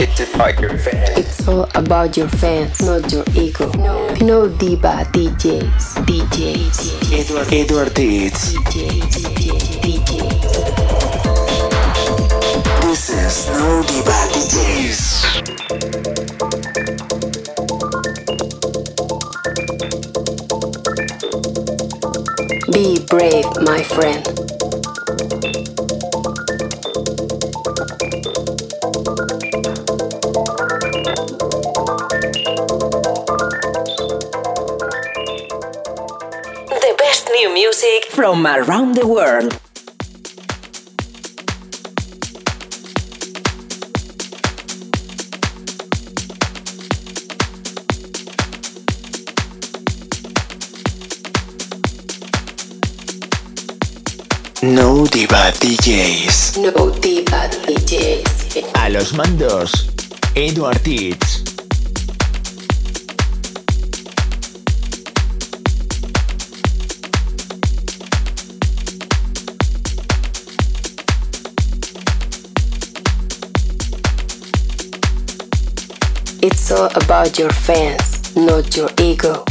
It's about your fans. It's all about your fans, not your ego. No, no diva DJs, DJs, Edward, Edward Deeds. DJs, DJs, DJs. This is No Diva DJs. Be brave, my friend. From around the world. No Diva DJs. No diva DJs. A los mandos, Edward Teach. It's all about your fans, not your ego.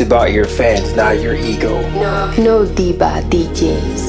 About your fans, not your ego. No, no diva DJs.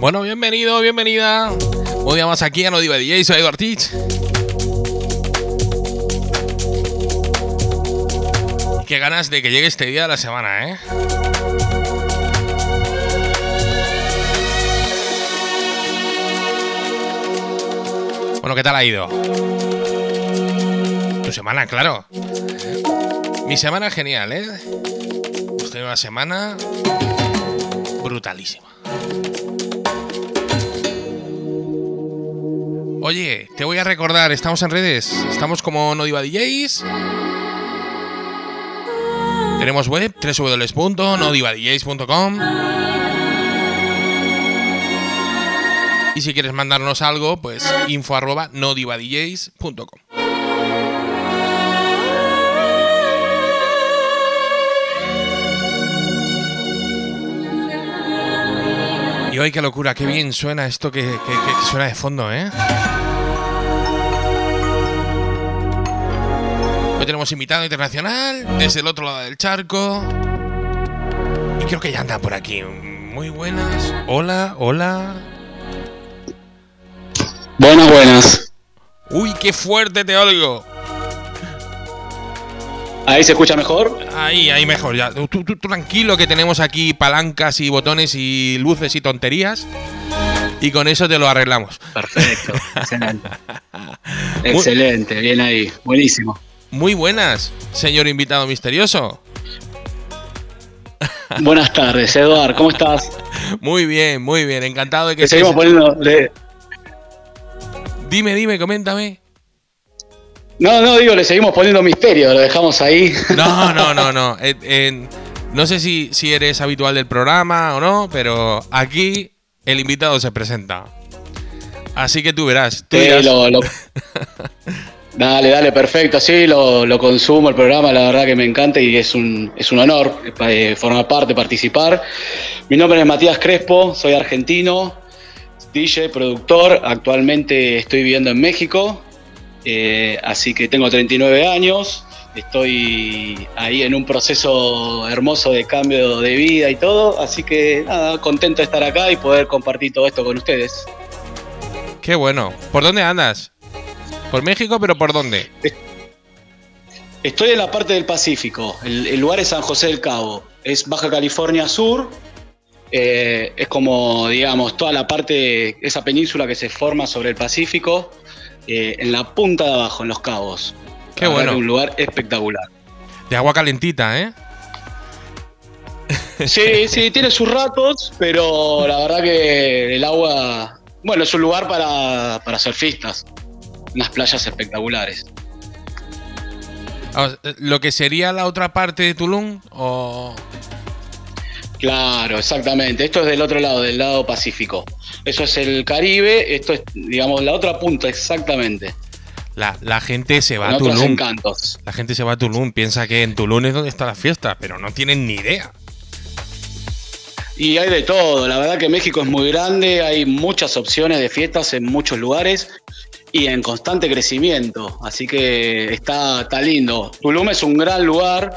Bueno, bienvenido, bienvenida. Un día más aquí a No Diva DJ, soy Edward Teach. Qué ganas de que llegue este día de la semana, ¿eh? Bueno, ¿qué tal ha ido? Tu semana, claro. Mi semana genial, ¿eh? Tenido una semana brutalísima. Oye, te voy a recordar, estamos en redes, estamos como No Diva DJs. Tenemos web www.nodivadjs.com. Y si quieres mandarnos algo, pues info arroba nodivadjs.com. Y hoy qué locura, qué bien suena esto que, suena de fondo, ¿eh? Tenemos invitado internacional desde el otro lado del charco. Y creo que ya anda por aquí. Muy buenas. Hola, hola. Buenas, buenas. Uy, qué fuerte te oigo. ¿Ahí se escucha mejor? Ahí, ahí mejor. Ya. Tú, tú- tú tranquilo que tenemos aquí palancas y botones y luces y tonterías. Y con eso te lo arreglamos. Perfecto, excelente. excelente, bien ahí, buenísimo. Muy buenas, señor invitado misterioso. Buenas tardes, Eduard, ¿cómo estás? Muy bien, muy bien. Encantado de que Le seguimos poniendo. le- Dime, dime, coméntame. No, no, digo, le seguimos poniendo misterio, lo dejamos ahí. No, no, no, no. Eh, eh, no sé si, si eres habitual del programa o no, pero aquí el invitado se presenta. Así que tú verás. Tú Sí, dirás- lo- lo- Dale, dale, perfecto. Sí, lo, consumo el programa, la verdad que me encanta y es un, es un honor eh, formar parte, participar. Mi nombre es Matías Crespo, soy argentino, DJ, productor. Actualmente estoy viviendo en México, eh, así que tengo 39 años. Estoy ahí en un proceso hermoso de cambio de vida y todo, así que nada, contento de estar acá y poder compartir todo esto con ustedes. Qué bueno. ¿Por dónde andas? Por México, pero ¿por dónde? Estoy en la parte del Pacífico. El, el lugar es San José del Cabo. Es Baja California Sur. Eh, es como, digamos, toda la parte, esa península que se forma sobre el Pacífico, eh, en la punta de abajo, en los cabos. Qué bueno. Un lugar espectacular. De agua calentita, ¿eh? Sí, sí, tiene sus ratos, pero la verdad que el agua, bueno, es un lugar para, para surfistas. Unas playas espectaculares. Vamos, eh, Lo que sería la otra parte de Tulum o... Claro, exactamente. Esto es del otro lado, del lado Pacífico. Eso es el Caribe, esto es, digamos, la otra punta, exactamente. La, la gente se va a Tulum. encantos. La gente se va a Tulum, piensa que en Tulum es donde está la fiesta, pero no tienen ni idea. Y hay de todo, la verdad que México es muy grande, hay muchas opciones de fiestas en muchos lugares y en constante crecimiento, así que está, está lindo. Tulum es un gran lugar,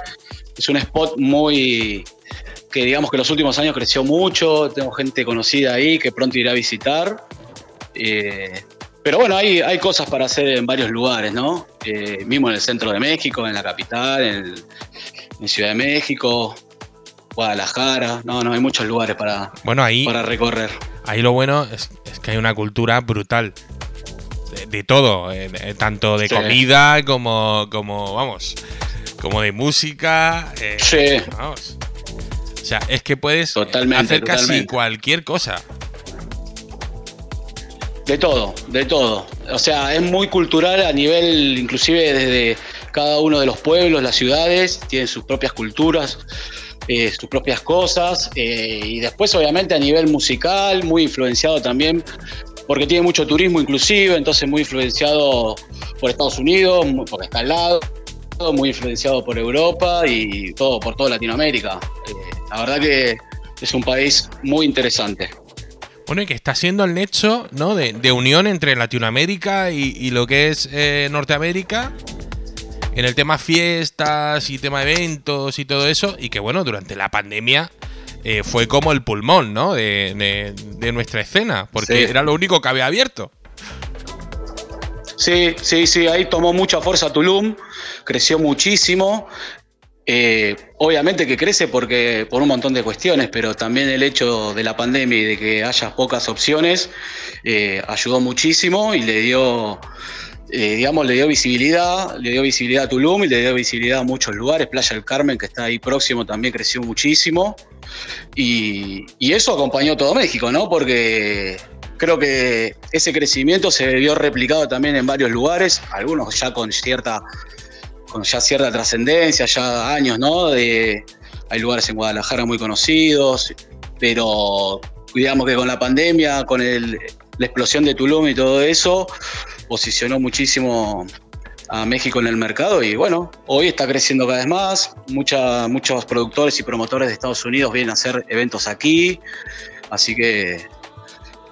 es un spot muy que digamos que en los últimos años creció mucho, tengo gente conocida ahí que pronto irá a visitar. Eh, pero bueno, hay, hay cosas para hacer en varios lugares, ¿no? Eh, mismo en el centro de México, en la capital, en, en Ciudad de México, Guadalajara. No, no, hay muchos lugares para, Bueno, ahí, para recorrer. ahí lo bueno es, es que hay una cultura brutal. De, todo, eh, de- tanto de Sí. comida como, como, vamos, como de música. eh, Sí. Vamos. O sea, es que puedes Totalmente, hacer casi totalmente. cualquier cosa. De todo, de todo. O sea, es muy cultural a nivel, inclusive desde cada uno de los pueblos, las ciudades, tienen sus propias culturas, eh, sus propias cosas. eh, y después, obviamente, a nivel musical, muy influenciado también, porque tiene mucho turismo inclusive, entonces muy influenciado por Estados Unidos, porque está al lado, muy influenciado por Europa y todo por toda Latinoamérica. Eh, la verdad que es un país muy interesante. Bueno, y que está siendo el nexo ¿no? de, de unión entre Latinoamérica y, y lo que es eh, Norteamérica en el tema fiestas y tema eventos y todo eso. Y que bueno, durante la pandemia eh, fue como el pulmón ¿no? de, de- de nuestra escena, porque Sí. era lo único que había abierto. Sí, sí, sí, ahí tomó mucha fuerza Tulum, creció muchísimo. Eh, obviamente que crece porque por un montón de cuestiones, pero también el hecho de la pandemia y de que haya pocas opciones eh, ayudó muchísimo y le dio, eh, digamos, le dio visibilidad, le dio visibilidad a Tulum y le dio visibilidad a muchos lugares. Playa del Carmen, que está ahí próximo, también creció muchísimo. Y, y eso acompañó todo México, ¿no? Porque creo que ese crecimiento se vio replicado también en varios lugares, algunos ya con cierta, con ya cierta trascendencia, ya años, ¿no? De, hay lugares en Guadalajara muy conocidos, pero digamos que con la pandemia, con el- la explosión de Tulum y todo eso, posicionó muchísimo a México en el mercado y bueno, hoy está creciendo cada vez más, Mucha- muchos productores y promotores de Estados Unidos vienen a hacer eventos aquí, así que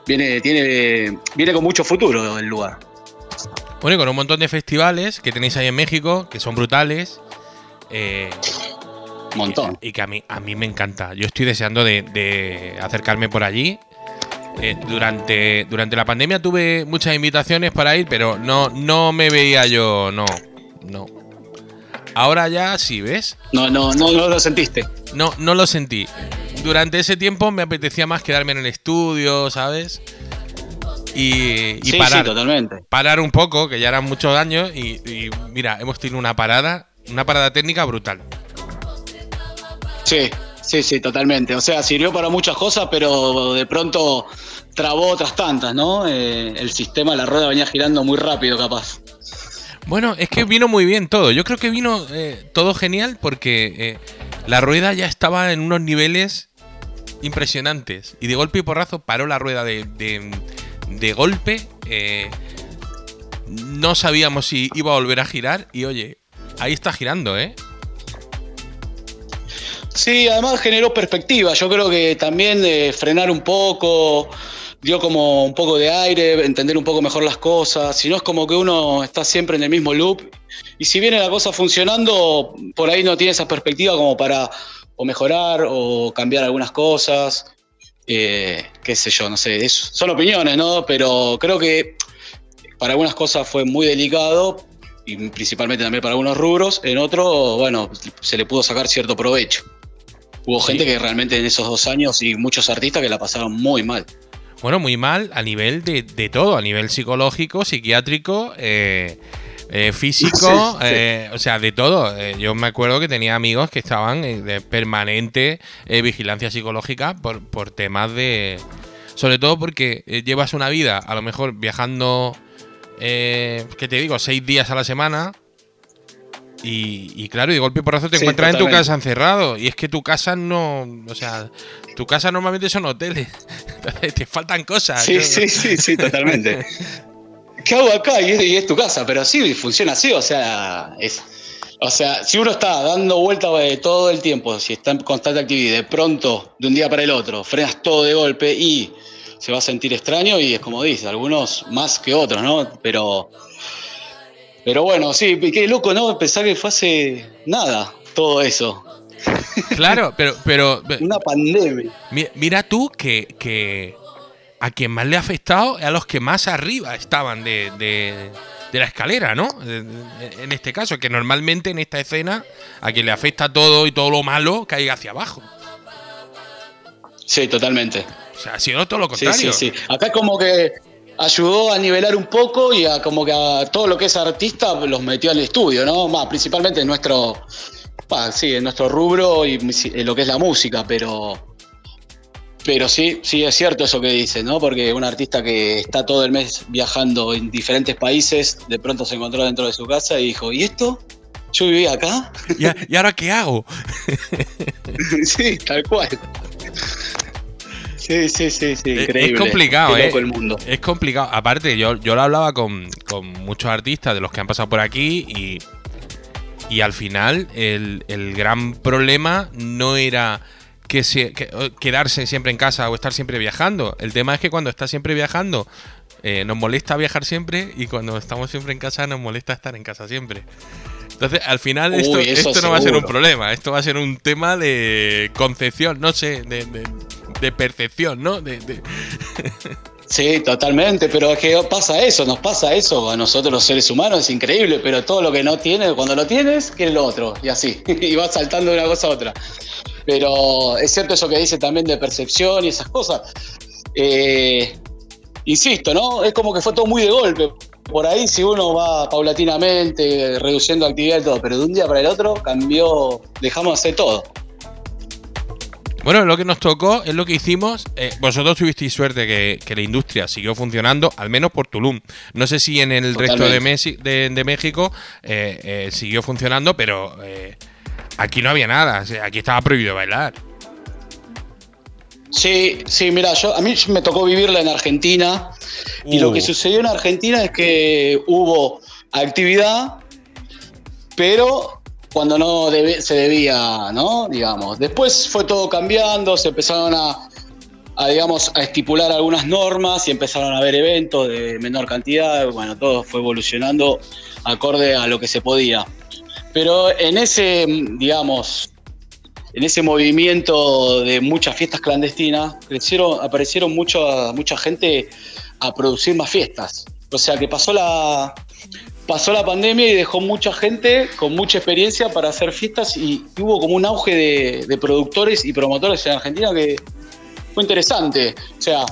viene, tiene, viene con mucho futuro el lugar. Bueno, y con un montón de festivales que tenéis ahí en México, que son brutales. eh, montón. Y, y que a mí, a mí me encanta. Yo estoy deseando de, de acercarme por allí. Eh, durante, durante la pandemia tuve muchas invitaciones para ir, pero no, no me veía yo, no, no. Ahora ya sí, ¿ves? No, no, no, no lo sentiste. No, no lo sentí. Durante ese tiempo me apetecía más quedarme en el estudio, ¿sabes? Y, y sí, parar. sí, totalmente. parar un poco, que ya eran muchos años, y, y mira, hemos tenido una parada, una parada técnica brutal. Sí, sí, sí, totalmente. O sea, sirvió para muchas cosas, pero de pronto trabó otras tantas, ¿no? Eh, el sistema, la rueda venía girando muy rápido, capaz. Bueno, es que vino muy bien todo. Yo creo que vino eh, todo genial porque eh, la rueda ya estaba en unos niveles impresionantes. Y de golpe y porrazo paró la rueda de, de- golpe. no sabíamos si iba a volver a girar. Y oye, ahí está girando, ¿eh? Sí, además generó perspectiva. Yo creo que también eh, frenar un poco, dio como un poco de aire, entender un poco mejor las cosas. Si no es como que uno está siempre en el mismo loop. Y si viene la cosa funcionando, por ahí no tiene esa perspectiva como para o mejorar o cambiar algunas cosas. Eh, qué sé yo, no sé. son opiniones, ¿no? Pero creo que para algunas cosas fue muy delicado. Y principalmente también para algunos rubros. En otro, bueno, se le pudo sacar cierto provecho. Hubo gente que realmente en esos dos años y muchos artistas que la pasaron muy mal. Bueno, muy mal a nivel de, de todo, a nivel psicológico, psiquiátrico, eh, eh, físico, Sí, sí. eh, o sea, de todo. Eh, yo me acuerdo que tenía amigos que estaban en de permanente eh, vigilancia psicológica por, por temas de... Sobre todo porque eh, llevas una vida, a lo mejor viajando, eh, ¿qué te digo? Seis días a la semana. Y, y claro, y de golpe y porrazo te Sí, encuentras en tu casa encerrado. Y es que tu casa no. O sea, tu casa normalmente son hoteles. Te faltan cosas. Sí, Yo- sí, sí, sí, totalmente. ¿Qué hago acá? Y es, y es tu casa, pero sí, funciona así, o sea, es, o sea, si uno está dando vueltas eh, todo el tiempo, si está en constante actividad, de pronto, de un día para el otro, frenas todo de golpe y se va a sentir extraño y es como dice, algunos más que otros, ¿no? Pero, pero bueno, sí, qué loco, ¿no? Pensar que fue hace nada todo eso, Claro, pero, pero una pandemia. mi- mira tú que, que a quien más le ha afectado es a los que más arriba estaban de, de- de la escalera, ¿no? En este caso, que normalmente en esta escena a quien le afecta todo y todo lo malo caiga hacia abajo. Sí, totalmente. O sea, ha sido todo lo Sí, contrario. sí, sí. Acá como que ayudó a nivelar un poco y a como que a todo lo que es artista los metió al estudio, ¿no? Más, principalmente en nuestro, sí, en nuestro rubro y en lo que es la música, pero pero sí, sí es cierto eso que dice, ¿no? Porque un artista que está todo el mes viajando en diferentes países, de pronto se encontró dentro de su casa y dijo, ¿y esto? ¿Yo vivía acá? ¿Y, y ahora qué hago? sí, tal cual. Sí, sí, sí, sí, Es- increíble. Es complicado, Qué ¿eh? loco el mundo. Es complicado. Aparte, yo, yo lo hablaba con, con muchos artistas de los que han pasado por aquí y, y al final el, el gran problema no era que se, que- eh, quedarse siempre en casa o estar siempre viajando. El tema es que cuando estás siempre viajando eh, nos molesta viajar siempre y cuando estamos siempre en casa nos molesta estar en casa siempre. Entonces, al final Uy, esto, esto no va a ser un problema, esto va a ser un tema de concepción, no sé, de, de- de percepción, ¿no? De- Sí, totalmente, pero es que pasa eso, nos pasa eso a nosotros los seres humanos, es increíble, pero todo lo que no tienes, cuando lo tienes, quiere lo otro, y así, y vas saltando de una cosa a otra. Pero es cierto eso que dice también de percepción y esas cosas. Eh, insisto, ¿no? Es como que fue todo muy de golpe. Por ahí, si uno va paulatinamente, reduciendo actividad y todo, pero de un día para el otro cambió, dejamos de hacer todo. Bueno, lo que nos tocó es lo que hicimos. Eh, vosotros tuvisteis suerte que, que la industria siguió funcionando, al menos por Tulum. No sé si en el resto de. Mesi- de- de México eh, eh, siguió funcionando, pero aquí no había nada. Aquí estaba prohibido bailar. Sí, sí, mira, yo, a mí me tocó vivirla en Argentina y lo Uh. que sucedió en Argentina es que hubo actividad, pero cuando no se debía, ¿no? Digamos. Después fue todo cambiando, se empezaron a, digamos, a estipular algunas normas y empezaron a haber eventos de menor cantidad. Bueno, todo fue evolucionando acorde a lo que se podía. Pero en ese, digamos, en ese movimiento de muchas fiestas clandestinas, crecieron, aparecieron mucha, mucha gente a producir más fiestas. O sea que pasó la, pasó la pandemia y dejó mucha gente con mucha experiencia para hacer fiestas y hubo como un auge de, de productores y promotores en Argentina que fue interesante. O sea,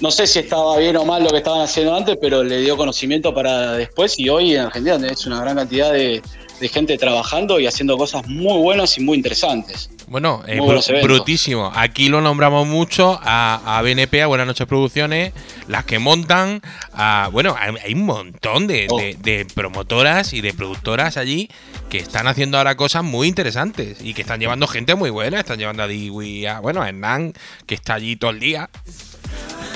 no sé si estaba bien o mal lo que estaban haciendo antes, pero le dio conocimiento para después y hoy en Argentina tenés una gran cantidad de, de gente trabajando y haciendo cosas muy buenas y muy interesantes. Bueno, eh, Muy brutísimo. Aquí lo nombramos mucho a, a BNP, a Buenas noches Producciones, las que montan. A, bueno, hay, un montón de, Oh. de- de promotoras y de productoras allí que están haciendo ahora cosas muy interesantes y que están llevando gente muy buena. Están llevando a Diwi, a, bueno, a Hernán, que está allí todo el día.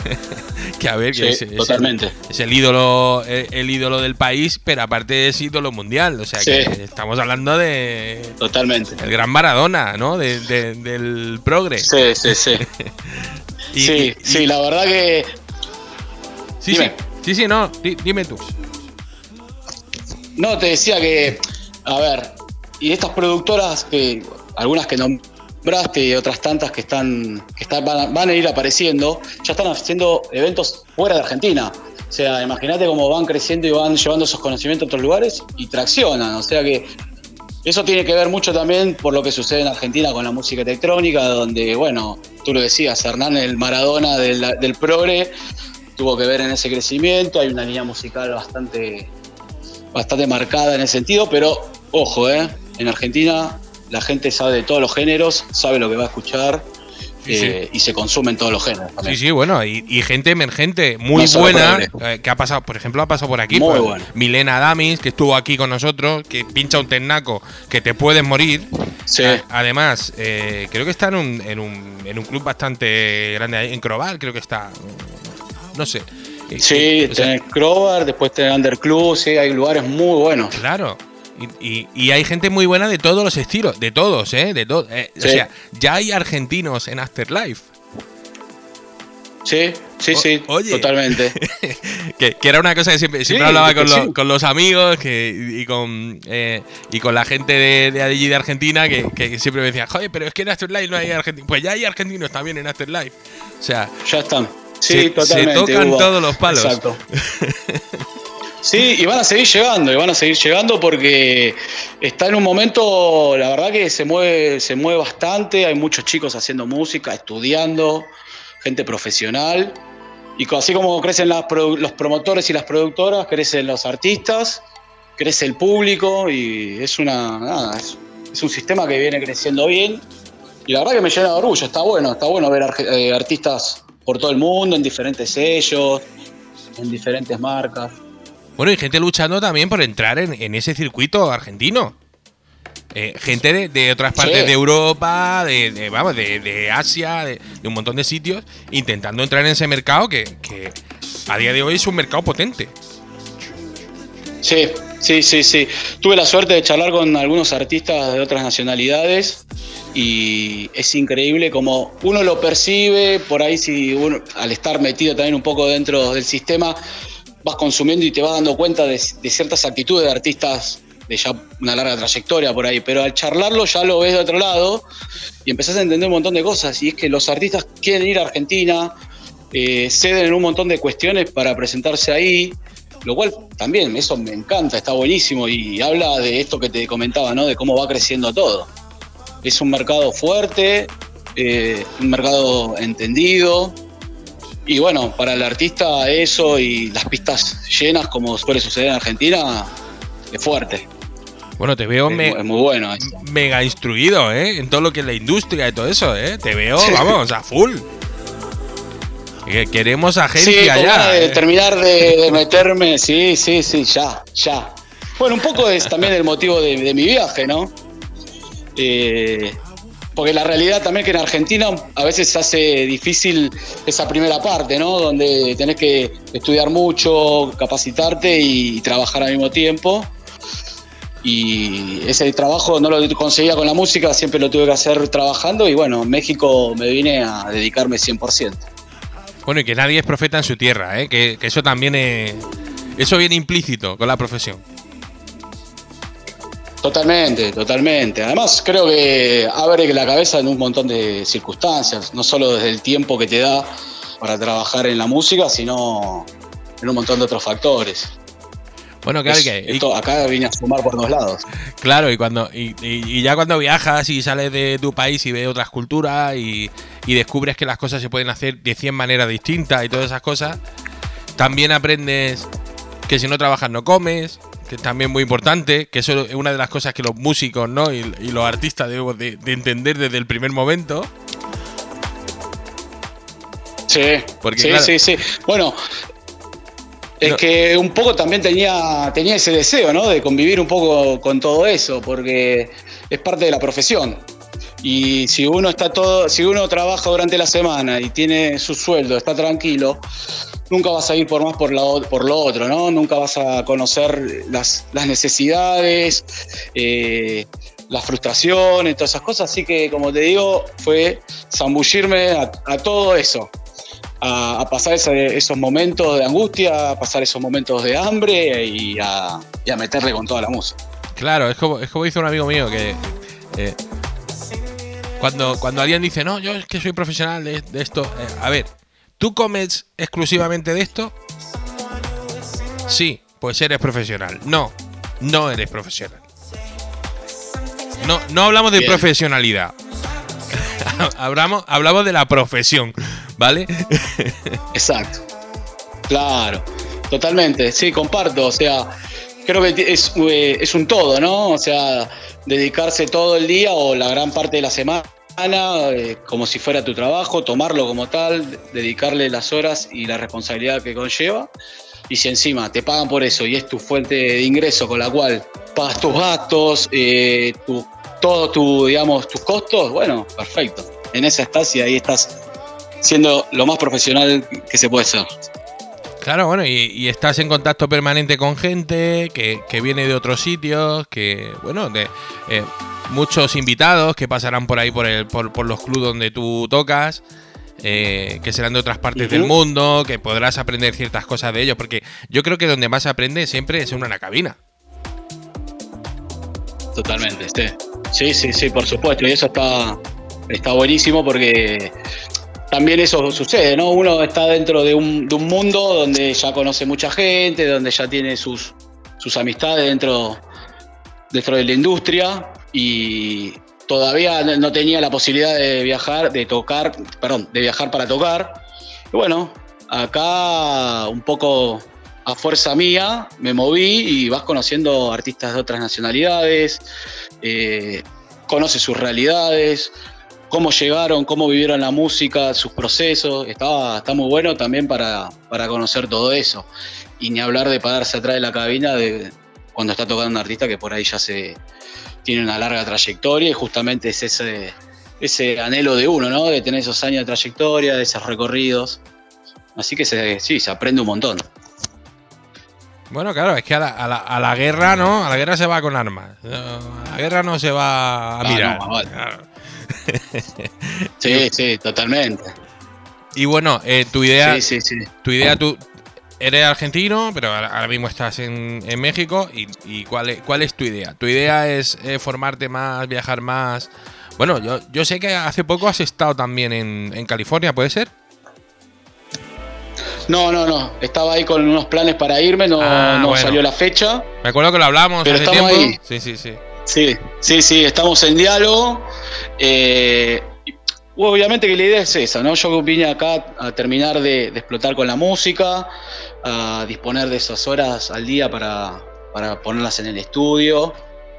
que a ver, que Sí, es, es totalmente. el, es el ídolo el, ídolo del país, pero aparte es ídolo mundial. O sea Sí. que estamos hablando de Totalmente. el gran Maradona, ¿no? De- de- del progre. Sí, sí, sí. Y- sí, y- sí, la verdad que sí, sí, dime. sí, sí, no, di- dime tú. No, te decía que, a ver, y estas productoras que, algunas que nombraste y otras tantas que están, que están, van a ir apareciendo, ya están haciendo eventos fuera de Argentina. O sea, imagínate cómo van creciendo y van llevando esos conocimientos a otros lugares y traccionan. O sea que eso tiene que ver mucho también por lo que sucede en Argentina con la música electrónica, donde, bueno, tú lo decías, Hernán, el Maradona del, del progre, tuvo que ver en ese crecimiento. Hay una línea musical bastante bastante marcada en ese sentido, pero ojo, ¿eh? en Argentina la gente sabe de todos los géneros, sabe lo que va a escuchar Sí, eh, y se consumen todos los géneros. Sí, también. sí, bueno, y, y gente emergente muy buena, eh, que ha pasado, por ejemplo, ha pasado por aquí. Muy buena. Milena Damis, que estuvo aquí con nosotros, que pincha un ternaco que te puedes morir. Sí. A- Además, eh, creo que está en un, en, un, en un club bastante grande, ahí, en Croval, creo que está. No sé. Eh, Sí, eh, o sea, tenés Crobar, después tenés Underclub, sí, hay lugares muy buenos. Claro. Y, y- y hay gente muy buena de todos los estilos, de todos, ¿eh? De todos. O Sí. sea, ya hay argentinos en Afterlife. Sí, sí, O- sí, oye. totalmente. Que, que era una cosa que siempre, siempre Sí, hablaba con, sí. los- con los amigos que, y, con, eh, y con la gente de, de allí de Argentina que, que siempre me decían, joder, pero es que en Afterlife no hay argentinos. Pues ya hay argentinos también en Afterlife. O sea, Ya están. Sí, Se- se totalmente. tocan Hugo. todos los palos. Exacto. Sí, y van a seguir llegando, y van a seguir llegando porque está en un momento, la verdad que se mueve, se mueve bastante, hay muchos chicos haciendo música, estudiando, gente profesional, y así como crecen las los promotores y las productoras, crecen los artistas, crece el público, y es una, nada, es, un sistema que viene creciendo bien, y la verdad que me llena de orgullo, está bueno, está bueno ver eh, artistas por todo el mundo, en diferentes sellos, en diferentes marcas. Bueno, y gente luchando también por entrar en, en ese circuito argentino. Eh, gente de, de otras partes Sí. de Europa, de, de- vamos, de, de Asia, de, de un montón de sitios, intentando entrar en ese mercado que, que a día de hoy es un mercado potente. Sí, sí, sí, sí. Tuve la suerte de charlar con algunos artistas de otras nacionalidades y es increíble como uno lo percibe, por ahí si uno, al estar metido también un poco dentro del sistema, vas consumiendo y te vas dando cuenta de, de ciertas actitudes de artistas de ya una larga trayectoria por ahí, pero al charlarlo ya lo ves de otro lado y empezás a entender un montón de cosas y es que los artistas quieren ir a Argentina, eh, ceden en un montón de cuestiones para presentarse ahí, lo cual también eso me encanta, está buenísimo y habla de esto que te comentaba, ¿no? De cómo va creciendo todo. Es un mercado fuerte, eh, un mercado entendido y bueno, para el artista eso y las pistas llenas como suele suceder en Argentina es fuerte, Bueno, te veo es, me- mu- es muy bueno. eso. mega instruido, ¿eh? En todo lo que es la industria y todo eso, ¿eh? Te veo, Sí. vamos, a full. Que Queremos Sí, agencia con ya. de ¿eh? terminar de, de meterme, sí, sí, sí, ya, ya. Bueno, un poco es también el motivo de, de mi viaje, ¿no? Eh, porque la realidad también que en Argentina a veces se hace difícil esa primera parte, ¿no? Donde tenés que estudiar mucho, capacitarte y trabajar al mismo tiempo. y ese trabajo no lo conseguía con la música, siempre lo tuve que hacer trabajando y bueno, en México me vine a dedicarme 100%. Bueno, y que nadie es profeta en su tierra, ¿eh? que, que eso también es... Eso viene implícito con la profesión. Totalmente, totalmente. Además, creo que abre la cabeza en un montón de circunstancias, no solo desde el tiempo que te da para trabajar en la música, sino en un montón de otros factores. Bueno, claro Es- que. y- esto acá vine a sumar por dos lados. Claro, y cuando y, y- y ya cuando viajas y sales de tu país y ves otras culturas y, y descubres que las cosas se pueden hacer de 100 maneras distintas y todas esas cosas, también aprendes que si no trabajas no comes, que es también muy importante, que eso es una de las cosas que los músicos ¿no? y, y los artistas debemos de, de entender desde el primer momento. Sí, Porque, sí, claro- sí, sí. Bueno, es No. que un poco también tenía, tenía ese deseo, ¿no? De convivir un poco con todo eso, porque es parte de la profesión. Y si uno está todo, si uno trabaja durante la semana y tiene su sueldo, está tranquilo, nunca vas a ir por más por, la por lo otro, ¿no? Nunca vas a conocer las, necesidades, eh, las frustraciones, todas esas cosas. Así que, como te digo, fue zambullirme a, todo eso. A, pasar esos momentos de angustia, a pasar esos momentos de hambre y a, meterle con toda la música. Claro, es como, es como dice un amigo mío que eh, cuando, cuando alguien dice, no, yo es que soy profesional de, de esto, eh, a ver, ¿tú comes exclusivamente de esto? Sí, pues eres profesional. No, no eres profesional. No, no hablamos de Bien. profesionalidad. hablamos, hablamos de la profesión, ¿vale? Exacto. Claro, totalmente. Sí, comparto. O sea, creo que es, eh, es un todo, ¿no? O sea, dedicarse todo el día o la gran parte de la semana eh, como si fuera tu trabajo, tomarlo como tal, dedicarle las horas y la responsabilidad que conlleva. Y si encima te pagan por eso y es tu fuente de ingreso con la cual pagas tus gastos, eh, tu, todo tu, tus costos, bueno, perfecto. En esa estás y ahí estás siendo lo más profesional que se puede ser. Claro, bueno, y, estás en contacto permanente con gente que, que viene de otros sitios, que, bueno, de eh, muchos invitados que pasarán por ahí por, el, por, por los clubes donde tú tocas, eh, que serán de otras partes del mundo, que podrás aprender ciertas cosas de ellos, porque yo creo que donde más se aprende siempre es en una cabina. Totalmente, sí. Sí, sí, sí, por supuesto. Y eso está, está buenísimo porque también eso sucede, ¿no? Uno está dentro de un, de un mundo donde ya conoce mucha gente, donde ya tiene sus, sus amistades dentro, dentro de la industria y todavía no- tenía la posibilidad de viajar, de tocar, perdón, de viajar para tocar. Y bueno, acá un poco a fuerza mía me moví y vas conociendo artistas de otras nacionalidades, eh, conoces sus realidades, cómo llegaron, cómo vivieron la música, sus procesos. Estaba, está muy bueno también para, para conocer todo eso. Y ni hablar de pararse atrás de la cabina de cuando está tocando un artista que por ahí ya se tiene una larga trayectoria y justamente es ese, ese anhelo de uno, ¿no? De tener esos años de trayectoria, de esos recorridos. Así que se, sí, se aprende un montón. Bueno, claro, es que a la, a la- a la guerra, ¿no? A la guerra se va con armas. A la guerra no se va a Ah, mirar. no, vale. Claro. Sí, sí, totalmente. Y bueno, eh, tu idea, Sí, sí, sí. tu idea, tú eres argentino, pero ahora mismo estás en, en México. Y, y cuál, es, cuál es tu idea? ¿Tu idea es eh, formarte más, viajar más? Bueno, yo, yo sé que hace poco has estado también en, en California, ¿puede ser? No, no, no. Estaba ahí con unos planes para irme, no, Ah, no bueno. salió la fecha. Me acuerdo que lo hablamos Pero hace estamos tiempo. ahí. Sí, sí, sí. Sí, sí, sí, estamos en diálogo. Eh, obviamente que la idea es esa, ¿no? Yo vine acá a terminar de, de explotar con la música, a disponer de esas horas al día para, para ponerlas en el estudio,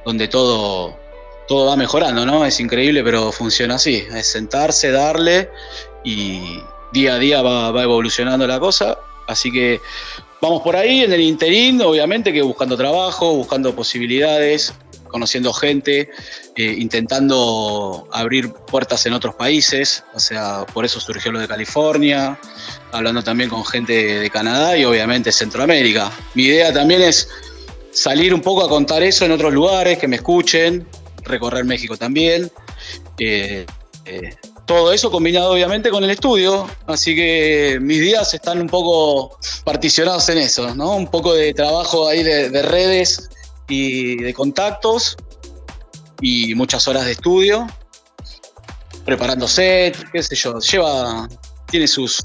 donde todo, todo va mejorando, ¿no? Es increíble, pero funciona así. Es sentarse, darle y día a día va, evolucionando la cosa. Así que vamos por ahí en el interín, obviamente que buscando trabajo, buscando posibilidades, conociendo gente, eh, intentando abrir puertas en otros países, o sea, por eso surgió lo de California, hablando también con gente de Canadá y obviamente Centroamérica. Mi idea también es salir un poco a contar eso en otros lugares, que me escuchen, recorrer México también. Eh, eh, todo eso combinado obviamente con el estudio, así que mis días están un poco particionados en eso, ¿no? Un poco de trabajo ahí de, de redes y de contactos y muchas horas de estudio, preparando set, qué sé yo, lleva, tiene sus,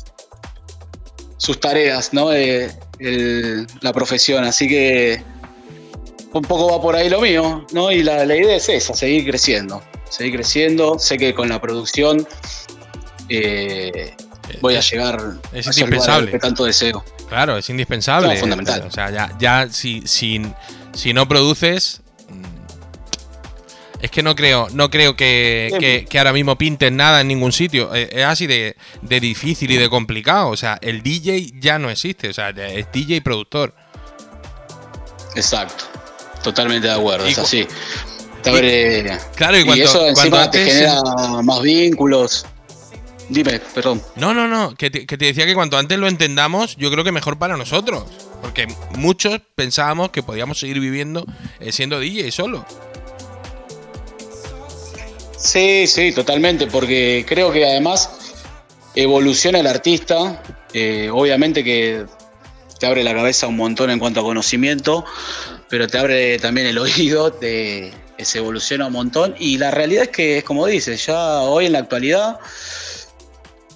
sus tareas, ¿no? El- la profesión, así que un poco va por ahí lo mío, ¿no? Y la, la idea es esa, seguir creciendo, seguir creciendo, sé que con la producción eh, voy a llegar es a indispensable. que tanto deseo. Claro, es indispensable. Fundamental. O sea, ya, ya si, si, si no produces. Es que no creo, no creo que, que- que ahora mismo pinten nada en ningún sitio. Eh, Es así de, de difícil y de complicado. O sea, el DJ ya no existe. O sea, es DJ y productor. Exacto, totalmente de acuerdo, Y es así. Te abre- Claro, y cuando- eso cuando encima te antes- genera más vínculos. Dime, perdón. No, no, no. Que te, que te decía que cuanto antes lo entendamos, yo creo que mejor para nosotros. Porque muchos pensábamos que podíamos seguir viviendo eh, siendo DJ solo. Sí, sí, totalmente, porque creo que además evoluciona el artista, eh, obviamente que te abre la cabeza un montón en cuanto a conocimiento, pero te abre también el oído, te, se evoluciona un montón y la realidad es que es como dices, ya hoy en la actualidad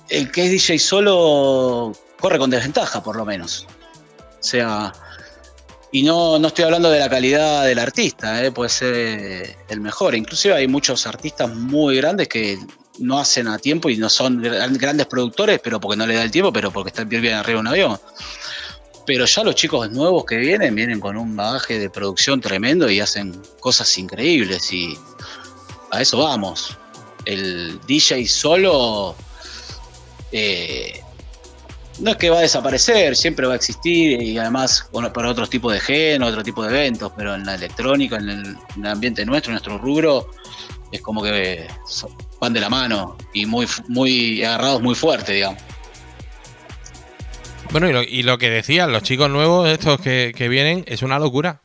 el que es DJ solo corre con desventaja por lo menos. O sea, y no, no estoy hablando de la calidad del artista, eh, puede ser eh, el mejor. Inclusive hay muchos artistas muy grandes que no hacen a tiempo y no son gran- grandes productores, pero porque no le da el tiempo, pero porque están bien arriba de un avión. Pero ya los chicos nuevos que vienen, vienen con un bagaje de producción tremendo y hacen cosas increíbles y a eso vamos. El DJ solo eh, no es que va a desaparecer, siempre va a existir y además bueno, para otros tipos de género, otro tipo de eventos, pero en la electrónica, en el, en el ambiente nuestro, en nuestro rubro, es como que van de la mano y muy, muy agarrados muy fuerte, digamos. Bueno, y lo, y lo que decían, los chicos nuevos, estos que, que vienen, es una locura.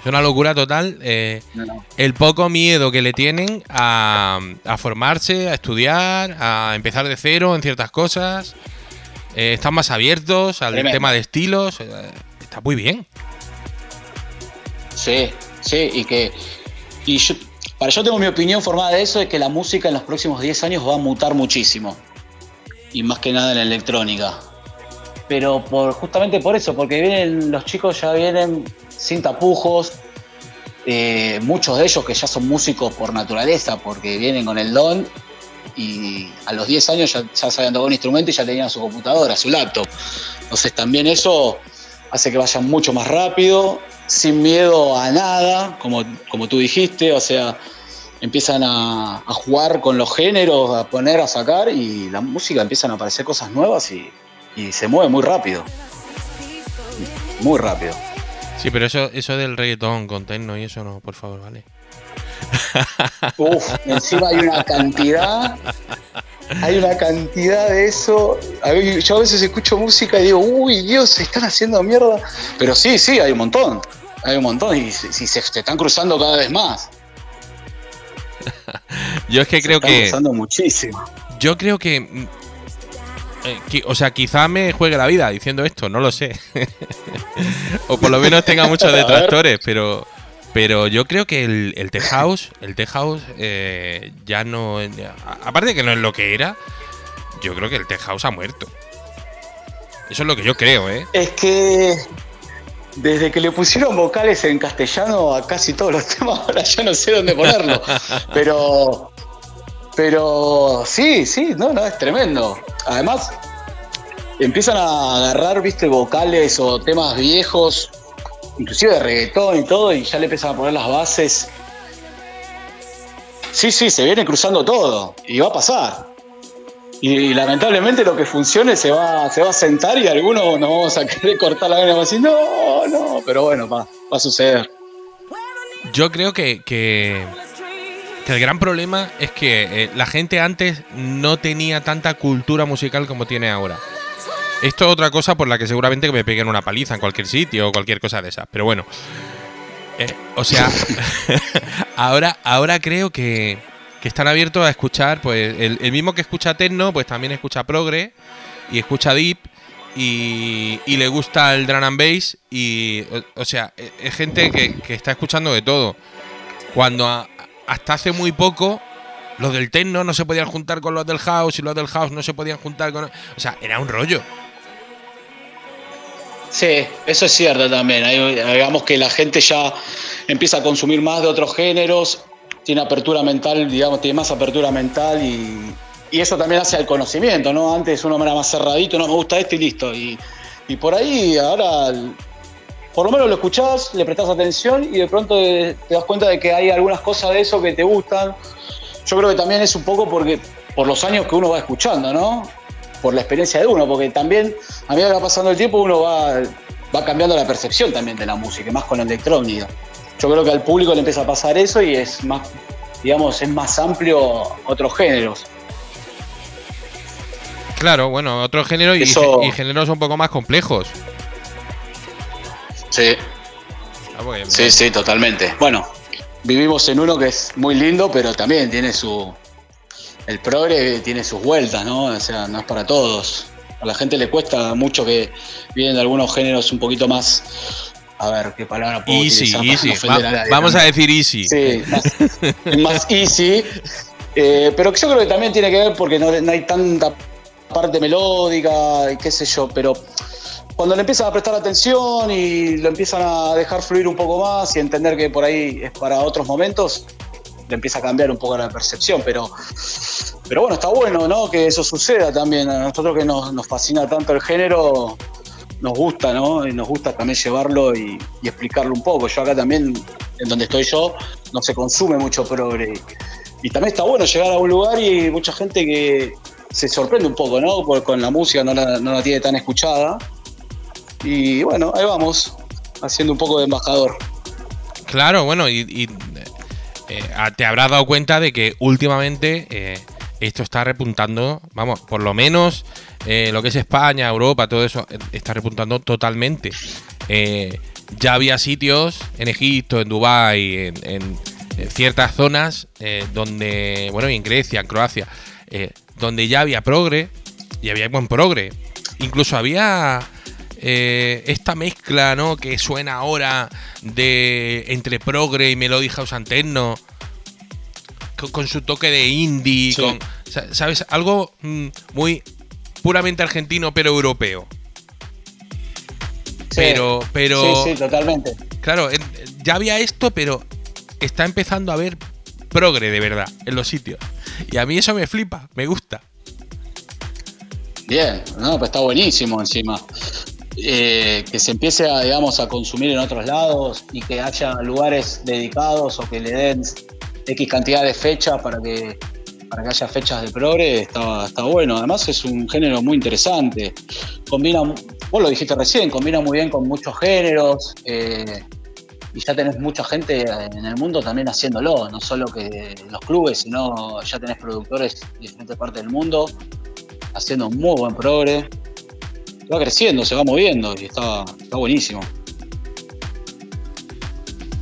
Es una locura total. eh, No, el poco miedo que le tienen a, a formarse, a estudiar, a empezar de cero en ciertas cosas. Eh, están más abiertos al Tremendo. tema de estilos. eh, está muy bien. Sí, sí, y que. Y yo, para yo tengo mi opinión formada de eso, es que la música en los próximos 10 años va a mutar muchísimo. Y más que nada en la electrónica. Pero por, justamente por eso, porque vienen, los chicos ya vienen sin tapujos. eh, muchos de ellos que ya son músicos por naturaleza, porque vienen con el don y a los 10 años ya, ya sabían tocar un instrumento y ya tenían su computadora, su laptop. Entonces también eso hace que vayan mucho más rápido, sin miedo a nada, como, como tú dijiste, o sea, empiezan a, jugar con los géneros, a poner, a sacar y la música empiezan a aparecer cosas nuevas y, y se mueve muy rápido. Muy rápido. Sí, pero eso, eso del reggaetón con techno y eso no, por favor, vale. Uf, encima hay una cantidad, hay una cantidad de eso. Yo a veces escucho música y digo, uy, Dios, se están haciendo mierda. Pero sí, sí, hay un montón. Hay un montón y si, se, se están cruzando cada vez más. Yo es que Se creo están que. cruzando muchísimo. Yo creo que. mm, eh, o sea, quizá me juegue la vida diciendo esto, no lo sé. o por lo menos tenga muchos detractores, pero. Pero yo creo que el, el Tech House, el Tech House eh, ya no. aparte de que no es lo que era, yo creo que el Tech House ha muerto. Eso es lo que yo creo, ¿eh? Es que desde que le pusieron vocales en castellano a casi todos los temas, ahora ya no sé dónde ponerlo. Pero, pero sí, sí, no, no, es tremendo. Además, empiezan a agarrar, viste, vocales o temas viejos, inclusive de reggaetón y todo, y ya le empiezan a poner las bases. Sí, sí, se viene cruzando todo, y va a pasar. Y, lamentablemente lo que funcione se va, se va a sentar y algunos nos vamos a querer cortar la vena y vamos a decir, no, no, pero bueno, va, va a suceder. Yo creo que, que, el gran problema es que eh, la gente antes no tenía tanta cultura musical como tiene ahora. Esto es otra cosa por la que seguramente me peguen una paliza en cualquier sitio o cualquier cosa de esas. Pero bueno. Eh, o sea, ahora, ahora creo que, que están abiertos a escuchar, pues, el, mismo que escucha techno, pues también escucha progre y escucha deep y, y le gusta el drum and bass y, o, sea, e- es gente que, que está escuchando de todo. Cuando hasta hace muy poco los del techno no se podían juntar con los del house y los del house no se podían juntar con... O sea, era un rollo. Sí, eso es cierto también. Digamos que la gente ya empieza a consumir más de otros géneros, tiene apertura mental, digamos, tiene más apertura mental y, y eso también hace al conocimiento, ¿no? Antes uno era más cerradito, no me gusta este y listo. Y, y por ahí ahora, por lo menos lo escuchás, le prestás atención y de pronto te das cuenta de que hay algunas cosas de eso que te gustan. Yo creo que también es un poco porque por los años que uno va escuchando, ¿no? Por la experiencia de uno, porque también a medida que va pasando el tiempo uno va, va cambiando la percepción también de la música, más con la electrónica. Yo creo que al público le empieza a pasar eso y es más, digamos, es más amplio otros géneros. Claro, bueno, otro género y, Eso- y géneros un poco más complejos. Sí, Ah, sí, sí, totalmente. Bueno, vivimos en uno que es muy lindo, pero también tiene su. El progre tiene sus vueltas, ¿no? O sea, no es para todos. A la gente le cuesta mucho que vienen de algunos géneros un poquito más. A ver, ¿qué palabra puedo Easy, utilizar easy. no ofender Va- a nadie? vamos a decir easy. Sí, más, más easy. Eh, pero yo creo que también tiene que ver porque no, no hay tanta parte melódica y qué sé yo, pero cuando le empiezan a prestar atención y lo empiezan a dejar fluir un poco más y entender que por ahí es para otros momentos, le empieza a cambiar un poco la percepción, pero, pero bueno, está bueno ¿no? que eso suceda también. A nosotros que nos, nos fascina tanto el género, nos gusta, ¿no? Y nos gusta también llevarlo y, explicarlo un poco. Yo acá también, en donde estoy yo, no se consume mucho progre. Y también está bueno llegar a un lugar y mucha gente que se sorprende un poco, ¿no? Porque con la música no la, no la tiene tan escuchada. Y bueno, ahí vamos, haciendo un poco de embajador. Claro, bueno, y, eh, te habrás dado cuenta de que últimamente eh, esto está repuntando, vamos, por lo menos eh, lo que es España, Europa, todo eso, está repuntando totalmente. Ya había sitios en Egipto, en Dubái, en, en, ciertas zonas donde, bueno, y en Grecia, en Croacia, donde ya había progre y había buen progre. Incluso había eh, esta mezcla, ¿no? Que suena ahora de entre progre y melody house con, con su toque de indie, Sí. con, sa- ¿sabes? Algo mm, muy puramente argentino pero europeo. Sí. Pero, pero, Sí, sí, totalmente. claro, ya había esto, pero está empezando a haber progre de verdad en los sitios. Y a mí eso me flipa, me gusta. Bien, no, pues está buenísimo encima. Eh, que se empiece a, digamos, a consumir en otros lados y que haya lugares dedicados o que le den X cantidad de fechas para que, para que haya fechas de progre, está, está bueno. Además es un género muy interesante. Combina, vos lo dijiste recién, combina muy bien con muchos géneros. eh, y ya tenés mucha gente en el mundo también haciéndolo, no solo que los clubes, sino ya tenés productores de diferentes partes del mundo haciendo muy buen progre. Va creciendo, se va moviendo y está, está buenísimo.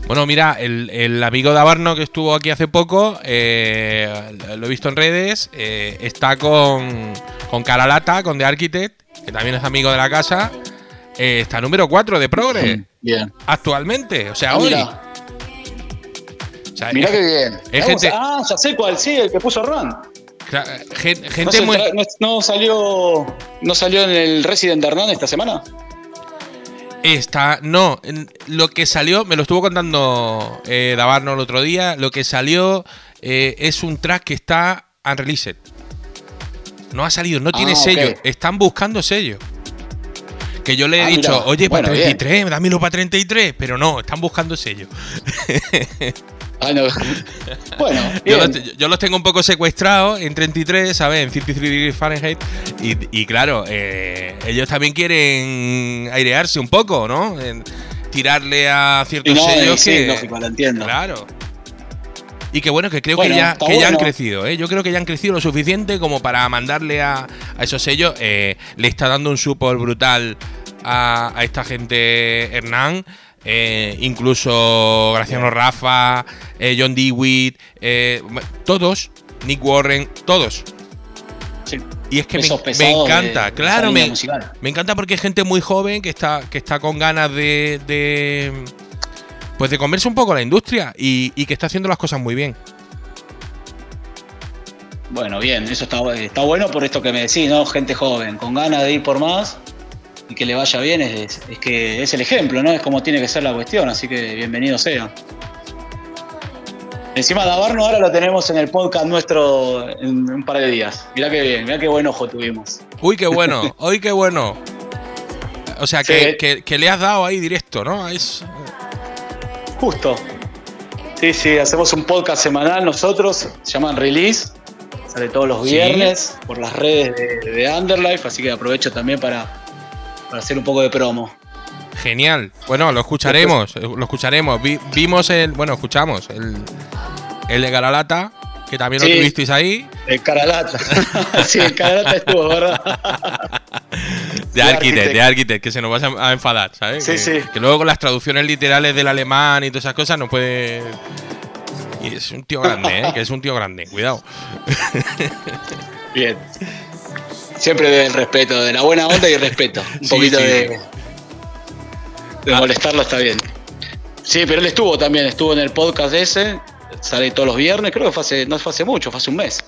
Bueno, mira, el, el amigo de Abarno que estuvo aquí hace poco, eh, lo he visto en redes, eh, está con, con Caralata, con The Architect, que también es amigo de la casa. eh, está número 4 de Progre, Bien. actualmente, o sea, Ah, hoy. mirá, O sea, mirá es- qué bien. es gente- ah, ya sé cuál, sí, el que puso Run. Cla- gen- ¿No, gente muy. no- no salió, ¿No salió en el Resident de Hernán esta semana? Está. No, lo que salió, me lo estuvo contando eh, Davarno el otro día. Lo que salió eh, es un track que está unreleased. No ha salido, no tiene Ah, sello. Están buscando sello. Que yo le he Ah, dicho, mira. oye, para Bueno, bien. 33, dámelo para 33. Pero no, están buscando sello. Ah, no. bueno, Yo los, yo los tengo un poco secuestrados en 33, ¿sabes? En 53 degrees Fahrenheit. Y, y claro, eh, ellos también quieren airearse un poco, ¿no? En tirarle a ciertos no, sellos sí, que. lógico, lo entiendo. Claro. Y que bueno, que creo Bueno, que, ya, han crecido, ¿eh? Yo creo que ya han crecido lo suficiente como para mandarle a, a esos sellos. eh, le está dando un support brutal a, a esta gente Hernán. Eh, incluso Graciano Rafa, eh, John Dewitt, eh, todos, Nick Warren, todos. Sí. Y es que me, encanta, de- claro, me, encanta porque es gente muy joven que está, que está con ganas de, de pues de comerse un poco la industria y, y que está haciendo las cosas muy bien. Bueno, bien, eso está, está bueno por esto que me decís, ¿no? Gente joven, con ganas de ir por más y que le vaya bien, es, es que es el ejemplo, ¿no? Es como tiene que ser la cuestión, así que bienvenido sea. Encima Dabarno ahora lo tenemos en el podcast nuestro en un par de días. Mirá qué bien, mirá qué buen ojo tuvimos. Uy, qué bueno, uy, qué bueno. O sea, Sí. que, que- que le has dado ahí directo, ¿no? Es, Justo. Sí, sí, hacemos un podcast semanal nosotros, se llaman Release, sale todos los Sí. viernes por las redes de, de Underlife, así que aprovecho también para, para hacer un poco de promo. genial. Bueno, lo escucharemos, eh, lo escucharemos. Vi- vimos el, bueno, escuchamos el, el de Garalata, que también lo Sí. tuvisteis ahí. El Caralata. sí, el Caralata estuvo, ¿verdad? De Architect. de Architect, que se nos va a a enfadar, ¿sabes? Sí, que, sí. que luego con las traducciones literales del alemán y todas esas cosas no puede. Y es un tío grande, ¿eh? Que es un tío grande, cuidado. Bien. Siempre del respeto, de la buena onda y el respeto. Un Sí, poquito sí. de, de Ah. molestarlo está bien. Sí, pero él estuvo también, estuvo en el podcast ese, sale todos los viernes, creo que fue hace, no fue hace mucho, fue hace un mes.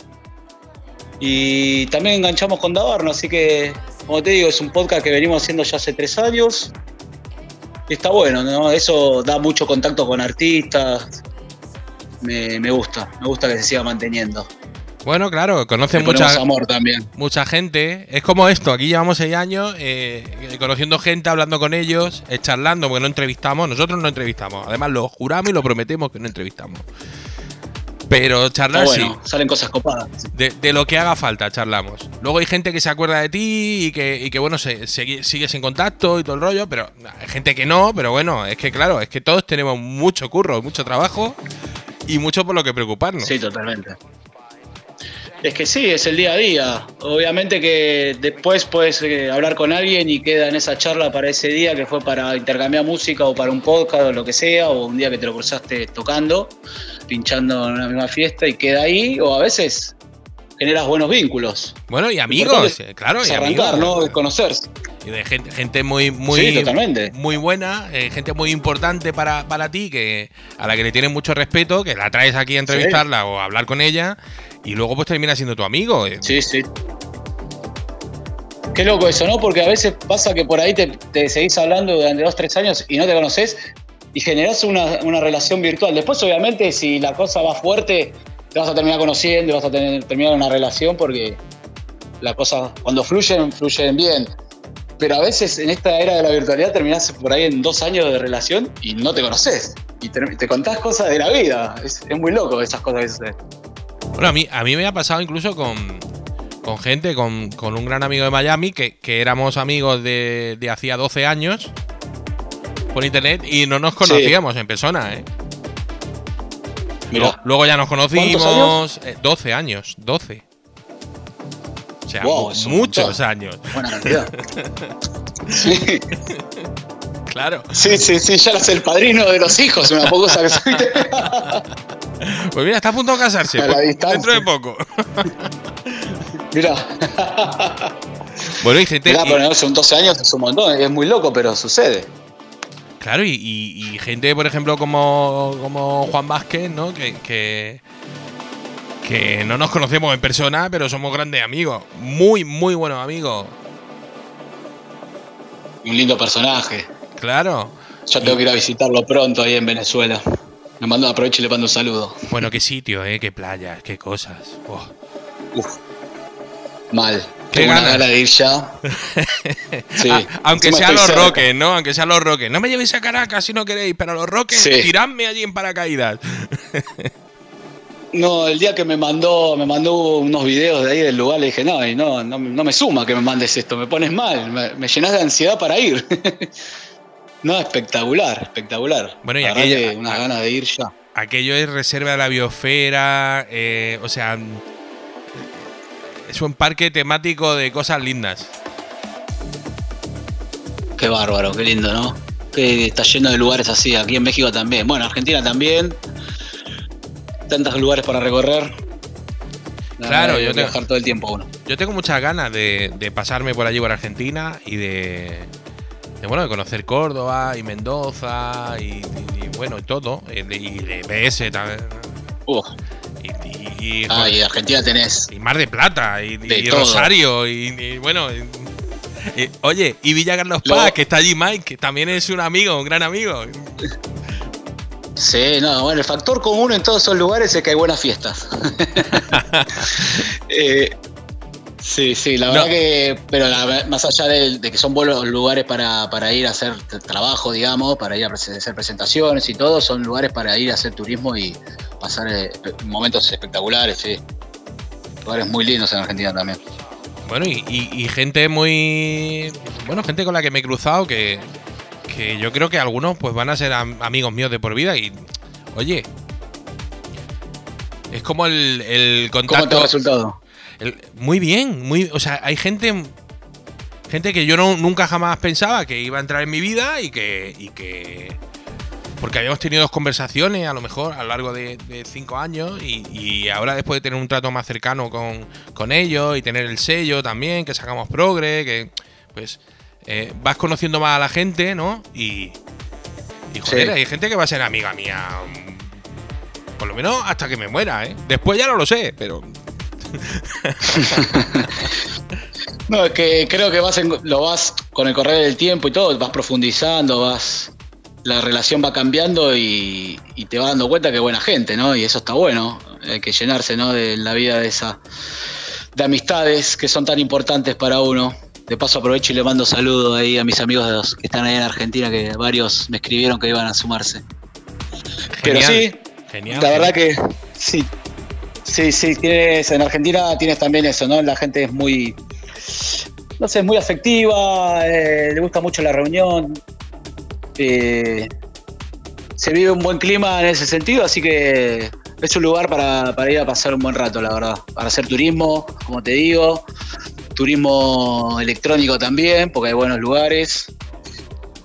Y también enganchamos con Dabarno, así que, como te digo, es un podcast que venimos haciendo ya hace tres años. Y está bueno, ¿no? Eso da mucho contacto con artistas. Me, me gusta, me gusta que se siga manteniendo. Bueno, claro, conocen mucha, amor también. mucha gente. Es como esto, aquí llevamos seis años eh, conociendo gente, hablando con ellos, eh, charlando, porque no entrevistamos. Nosotros no entrevistamos. Además, lo juramos y lo prometemos que no entrevistamos. Pero charlar bueno, sí. salen cosas copadas. De, de lo que haga falta, charlamos. Luego hay gente que se acuerda de ti y que, y que bueno, se, sigues en contacto y todo el rollo, pero hay gente que no, pero bueno, es que claro, es que todos tenemos mucho curro, mucho trabajo y mucho por lo que preocuparnos. Sí, totalmente. Es que sí, es el día a día. Obviamente que después puedes eh, hablar con alguien y queda en esa charla para ese día que fue para intercambiar música o para un podcast o lo que sea, o un día que te lo cruzaste tocando, pinchando en una misma fiesta y queda ahí, o a veces generas buenos vínculos. Bueno, y amigos, eh, claro, y arrancar, amigos. conocerse. Y de gente, gente muy, muy, Sí, muy buena, eh, gente muy importante para, para ti, que a la que le tienes mucho respeto, que la traes aquí a entrevistarla o a hablar con ella, y luego pues termina siendo tu amigo. eh. Sí, sí. Qué loco eso, ¿no? Porque a veces pasa que por ahí te, seguís hablando durante dos, tres años y no te conoces y generás una, una relación virtual. Después, obviamente, si la cosa va fuerte, te vas a terminar conociendo y vas a tener, terminar una relación porque la cosa, cuando fluyen, fluyen bien. Pero a veces en esta era de la virtualidad terminás por ahí en dos años de relación y no te conoces. Y te, te contás cosas de la vida. Es, es muy loco esas cosas que suceden. Bueno, a mí, a mí me ha pasado incluso con, con gente, con, con un gran amigo de Miami, que, que éramos amigos de, de hacía 12 años por internet y no nos conocíamos en persona, ¿eh? Mirá. Luego, ya nos ¿Cuántos conocimos. eh, 12 años, 12. O sea, Wow, muchos años. Buena cantidad. sí. Claro. Sí, sí, sí, ya eres el padrino de los hijos, cosa que soy. Pues mira, está a punto de casarse. A la pues, distancia. dentro de poco. Mirá. Bueno, y gente. Mirá, y- pero no, son 12 años, es un montón, es muy loco, pero sucede. Claro, y, y- y gente, por ejemplo, como, como Juan Vázquez, ¿no? Que, que, que no nos conocemos en persona, pero somos grandes amigos. Muy, muy buenos amigos. Un lindo personaje. Claro. Ya tengo que ir a visitarlo pronto ahí en Venezuela. Le mando, aprovecho y le mando un saludo. Bueno, qué sitio, ¿eh? Qué playas, qué cosas. Oh. Uf. Mal. Qué Tengo una ganas. gana de ir ya. Sí. Ah, aunque sea los cerca. roques, ¿no? Aunque sea los roques. No me llevéis a Caracas si no queréis, pero los roques, Sí. tiradme allí en paracaídas. No, el día que me mandó, me mandó unos videos de ahí del lugar, le dije, no, no, no, no me suma que me mandes esto, me pones mal, me, me llenas de ansiedad para ir. no, espectacular, espectacular. Bueno, y que unas ganas de ir ya. aquello es reserva de la biosfera, eh, o sea, es un parque temático de cosas lindas. Qué bárbaro, qué lindo, ¿no? Que está lleno de lugares así, aquí en México también. Bueno, Argentina también. Tantos lugares para recorrer. La Claro, yo hay que te- viajar todo el tiempo uno. Yo tengo muchas ganas de, de pasarme por allí por Argentina y de, de, bueno de conocer Córdoba y Mendoza y, y- y, bueno y todo y de, y de BS también Uf. y, Ah, y Argentina tenés. y Mar de Plata y, De. Rosario y, bueno oye y Villa Carlos Luego- Paz que está allí Mike que también es un amigo un gran amigo Sí, no, bueno, el factor común en todos esos lugares es que hay buenas fiestas. Eh, sí, sí, la No. verdad que, pero la- más allá de, de que son buenos lugares para, para ir a hacer trabajo, digamos, para ir a hacer presentaciones y todo, son lugares para ir a hacer turismo y pasar eh, momentos espectaculares, sí. Lugares muy lindos en Argentina también. Bueno, y, y- y gente muy. Bueno, gente con la que me he cruzado que, que yo creo que algunos pues van a ser am- amigos míos de por vida. Y. Oye. Es como el, el ¿Cómo te contacto. ha resultado? El- muy bien, muy. O sea, hay gente. Gente que yo no, nunca jamás pensaba que iba a entrar en mi vida y que. Y que porque habíamos tenido dos conversaciones, a lo mejor, a lo largo de, de cinco años, y, y ahora después de tener un trato más cercano con, con ellos y tener el sello también, que sacamos progre, que pues eh, vas conociendo más a la gente, ¿no? Y, y joder, Sí. hay gente que va a ser amiga mía, por lo menos hasta que me muera, ¿eh? Después ya no lo sé, pero No, es que creo que vas en- lo vas con el correr del tiempo y todo, vas profundizando, vas. La relación va cambiando y, y te vas dando cuenta que es buena gente, ¿no? Y eso está bueno. Hay que llenarse, ¿no? De la vida de esa. de amistades que son tan importantes para uno. De paso aprovecho y le mando saludos ahí a mis amigos de los que están ahí en Argentina, que varios me escribieron que iban a sumarse. Pero sí, genial. la verdad que sí. Sí, sí, tienes, en Argentina tienes también eso, ¿no? La gente es muy, no sé, muy afectiva, eh, le gusta mucho la reunión. eh, se vive un buen clima en ese sentido, así que es un lugar para, para ir a pasar un buen rato, la verdad. Para hacer turismo, como te digo, turismo electrónico también, porque hay buenos lugares.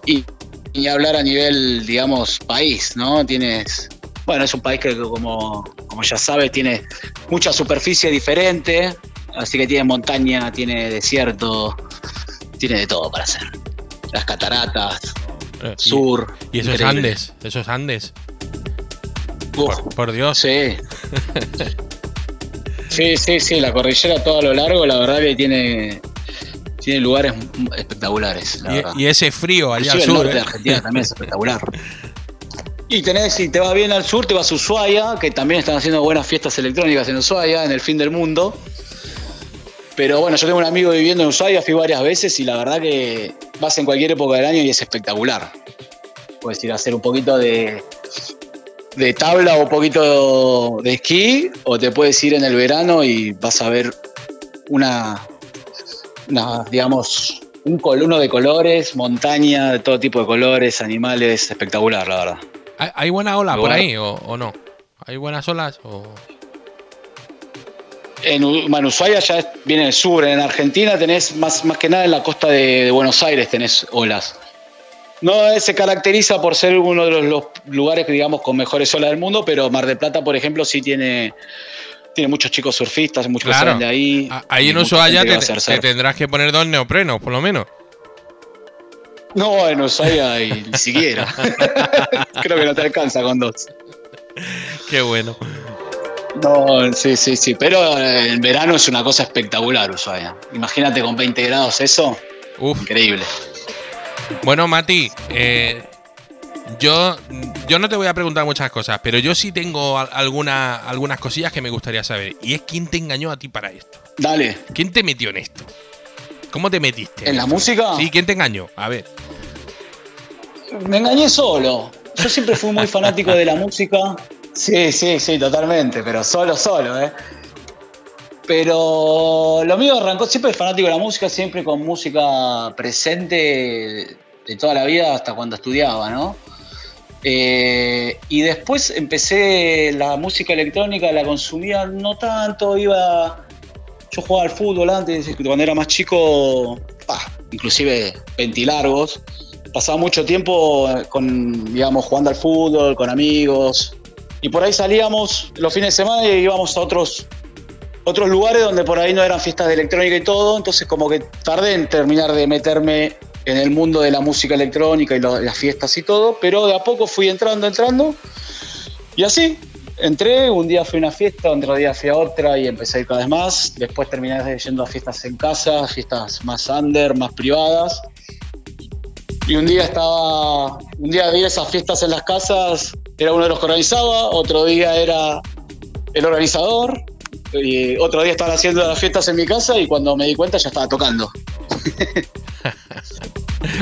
Y, y hablar a nivel, digamos, país, ¿no? Tienes. Bueno, es un país que, como, como ya sabes, tiene mucha superficie diferente, así que tiene montaña, tiene desierto, tiene de todo para hacer. Las cataratas, Eh, y- sur. Y, esos increíble. Andes, esos Andes. Uf, Por, por Dios. Sí. sí, sí, sí, la cordillera todo a lo largo, la verdad que tiene, tiene lugares espectaculares. La verdad. Y, y ese frío allá al Inclusive el sur. norte ¿eh? de Argentina también es espectacular. Y tenés, si te vas bien al sur, te vas a Ushuaia, que también están haciendo buenas fiestas electrónicas en Ushuaia, en el fin del mundo. Pero bueno, yo tengo un amigo viviendo en Ushuaia, fui varias veces y la verdad que vas en cualquier época del año y es espectacular. Puedes ir a hacer un poquito de, de tabla o un poquito de esquí, o te puedes ir en el verano y vas a ver una, una, digamos, un col- uno de colores, montaña de todo tipo de colores, animales, espectacular, la verdad. ¿Hay, hay buena ola por ahí o, o no? ¿Hay buenas olas? O... En U- bueno, Ushuaia ya viene del sur, en Argentina tenés más, más que nada en la costa de, de Buenos Aires tenés olas. No se caracteriza por ser uno de los, los lugares, digamos, con mejores olas del mundo, pero Mar del Plata, por ejemplo, sí tiene, tiene muchos chicos surfistas, muchos que salen de ahí. A- Ahí en Ushuaia te, te tendrás que poner dos neoprenos, por lo menos. No, en Ushuaia y ni siquiera. Creo que no te alcanza con dos. Qué bueno. No, sí, sí, sí. Pero eh, en verano es una cosa espectacular, Ushuaia. Imagínate con 20 grados eso. Uf. Increíble. Bueno, Mati, eh, yo, yo no te voy a preguntar muchas cosas, pero yo sí tengo al- alguna, algunas cosillas que me gustaría saber. Y es quién te engañó a ti para esto. Dale. ¿Quién te metió en esto? ¿Cómo te metiste? ¿En la música? Sí, ¿quién te engañó? A ver. Me engañé solo. Yo siempre fui muy fanático de la música. Sí, sí, sí, totalmente, pero solo, solo, ¿eh? Pero lo mío arrancó siempre fanático de la música, siempre con música presente de toda la vida hasta cuando estudiaba, ¿no? Eh, y después empecé la música electrónica, la consumía no tanto, iba. Yo jugaba al fútbol antes, cuando era más chico, inclusive ventilargos. Pasaba mucho tiempo con, digamos, jugando al fútbol, con amigos. Y por ahí salíamos los fines de semana y íbamos a otros, otros lugares donde por ahí no eran fiestas de electrónica y todo. Entonces como que tardé en terminar de meterme en el mundo de la música electrónica y las fiestas y todo, pero de a poco fui entrando, entrando, y así, entré, un día fui a una fiesta, otro día fui a otra y empecé a ir cada vez más, después terminé yendo a fiestas en casa, fiestas más under, más privadas, y un día estaba, un día vi esas fiestas en las casas, era uno de los que organizaba, otro día era el organizador, y otro día estaban haciendo las fiestas en mi casa y cuando me di cuenta ya estaba tocando.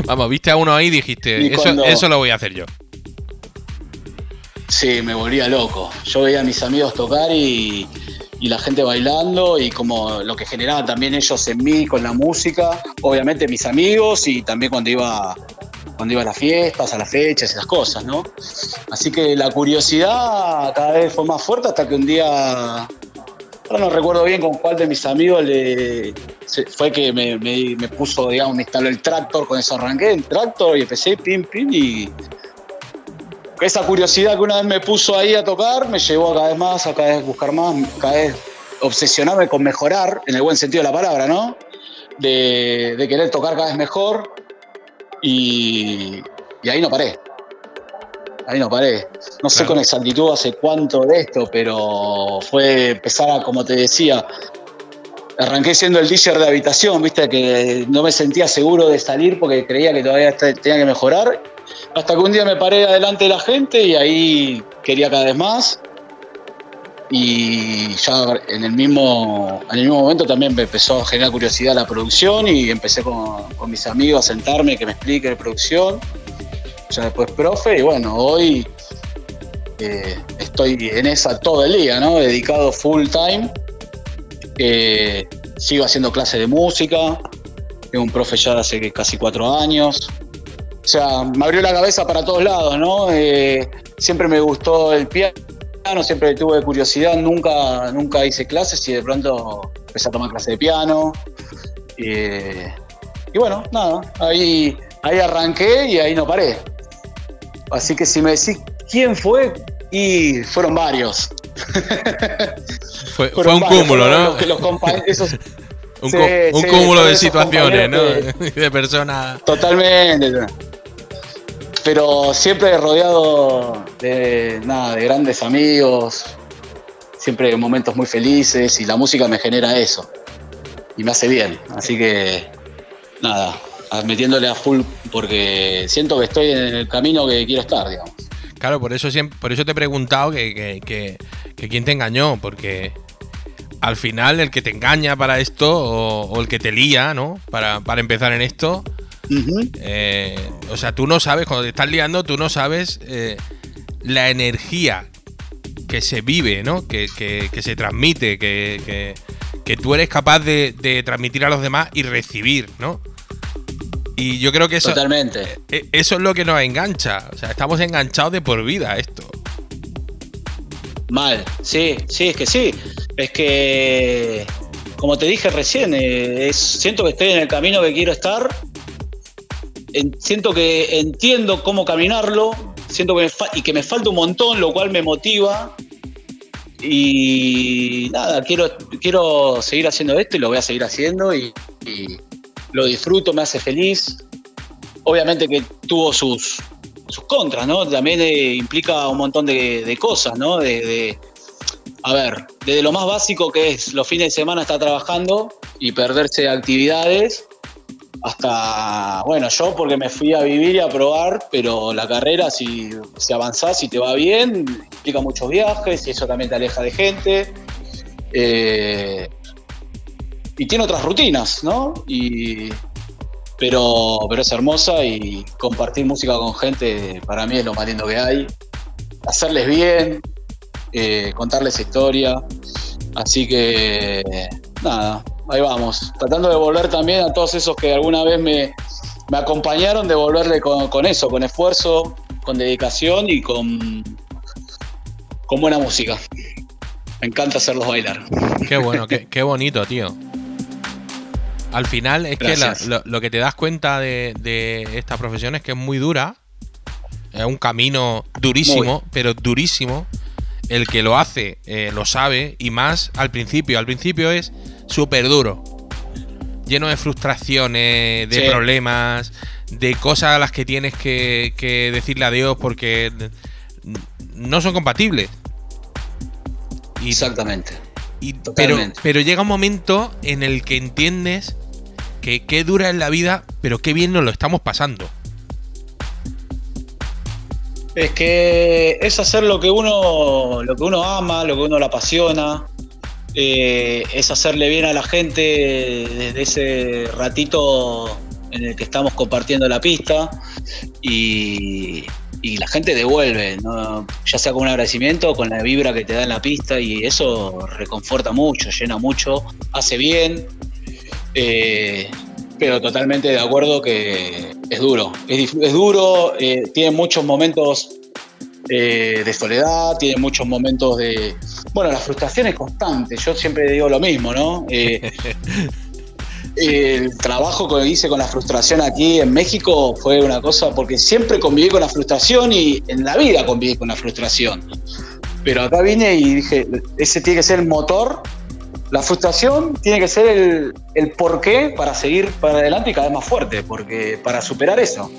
Vamos, viste a uno ahí y dijiste, Y eso, cuando- eso lo voy a hacer yo. Sí, me volvía loco. Yo veía a mis amigos tocar y, la gente bailando y como lo que generaban también ellos en mí con la música. Obviamente mis amigos y también cuando iba, cuando iba a las fiestas, a las fechas esas cosas, ¿no? Así que la curiosidad cada vez fue más fuerte hasta que un día, ahora no recuerdo bien con cuál de mis amigos le, fue que me puso, digamos, me instaló el tractor, con eso arranqué el tractor y empecé pim, pim y esa curiosidad que una vez me puso ahí a tocar me llevó a cada vez más, a cada vez buscar más, cada vez obsesionarme con mejorar, en el buen sentido de la palabra, ¿no? De, de querer tocar cada vez mejor y, y ahí no paré. Ahí no paré. No sé Claro. con exactitud hace cuánto de esto, pero fue empezar a, como te decía, arranqué siendo el DJ de habitación, viste, que no me sentía seguro de salir porque creía que todavía te- tenía que mejorar. Hasta que un día me paré adelante de la gente y ahí quería cada vez más. Y ya en el mismo, en el mismo momento también me empezó a generar curiosidad la producción y empecé con, con mis amigos a sentarme, que me explique la producción. Ya después profe y bueno, hoy eh, estoy en esa todo el día, ¿no? Dedicado full time. Eh, sigo haciendo clases de música. Tengo un profe ya hace casi cuatro años. O sea, me abrió la cabeza para todos lados, ¿no? Eh, siempre me gustó el piano, siempre tuve curiosidad, nunca, nunca hice clases y de pronto empecé a tomar clases de piano. Eh, y bueno, nada, ahí, ahí arranqué y ahí no paré. Así que si me decís quién fue, y fueron varios. Fue, un varios, cúmulo, ¿no? los que los compa- esos- Un, Sí, cu- un sí, cúmulo de situaciones, ¿no? compañeros de personas. Totalmente. Pero siempre rodeado de nada, de grandes amigos, siempre momentos muy felices y la música me genera eso. Y me hace bien. Así que nada, metiéndole a full porque siento que estoy en el camino que quiero estar, digamos. Claro, por eso siempre, por eso te he preguntado que, que- que- que quién te engañó, porque al final el que te engaña para esto, o, o el que te lía, ¿no? Para, para empezar en esto, Eh, o sea, tú no sabes, cuando te estás liando, tú no sabes eh, la energía que se vive, ¿no? Que, que- que se transmite, que, que- que tú eres capaz de, de transmitir a los demás y recibir, ¿no? Y yo creo que eso, Totalmente. e- Eso es lo que nos engancha. O sea, estamos enganchados de por vida a esto. Mal, sí, sí, es que sí. Es que, como te dije recién, eh, es- siento que estoy en el camino que quiero estar. En- siento que entiendo cómo caminarlo. Siento que me fa- y que me falta un montón, lo cual me motiva. Y nada, quiero, quiero seguir haciendo esto y lo voy a seguir haciendo. Y, lo disfruto, me hace feliz. Obviamente que tuvo sus, sus contras, ¿no? También eh, implica un montón de, de cosas, ¿no? De, de- a ver, desde lo más básico que es los fines de semana estar trabajando y perderse actividades, hasta, bueno, yo porque me fui a vivir y a probar, pero la carrera, si, si avanzás y te va bien, implica muchos viajes y eso también te aleja de gente. Eh, y tiene otras rutinas, ¿no? Y, pero, pero es hermosa y compartir música con gente para mí es lo más lindo que hay. Hacerles bien, eh, contarles historia. Así que nada, ahí vamos. Tratando de volver también a todos esos que alguna vez me, me acompañaron, de volverle con, con eso, con esfuerzo, con dedicación y con, con buena música. Me encanta hacerlos bailar. Qué bueno, qué, qué bonito, tío. Al final es que la- Gracias. lo, lo que te das cuenta de, de esta profesión es que es muy dura. Es un camino durísimo, pero durísimo. El que lo hace eh, lo sabe y más al principio. Al principio es súper duro. Lleno de frustraciones, de Sí. problemas, de cosas a las que tienes que, que decirle adiós porque no son compatibles. Y Exactamente. y- pero, pero llega un momento en el que entiendes que qué dura es la vida, pero qué bien nos lo estamos pasando. Es que es hacer lo que uno, lo que uno ama, lo que uno le apasiona. Eh, es hacerle bien a la gente desde ese ratito en el que estamos compartiendo la pista y, la gente devuelve, ya sea con un agradecimiento con la vibra que te da en la pista y eso reconforta mucho, llena mucho, hace bien, eh, pero totalmente de acuerdo que es duro, es, es duro, eh, tiene muchos momentos eh, de soledad, tiene muchos momentos de... Bueno, la frustración es constante, yo siempre digo lo mismo, ¿no? Eh, el trabajo que hice con la frustración aquí en México fue una cosa, porque siempre conviví con la frustración y en la vida conviví con la frustración. Pero acá vine y dije, ese tiene que ser el motor, la frustración tiene que ser el, el porqué para seguir para adelante y cada vez más fuerte, porque para superar eso.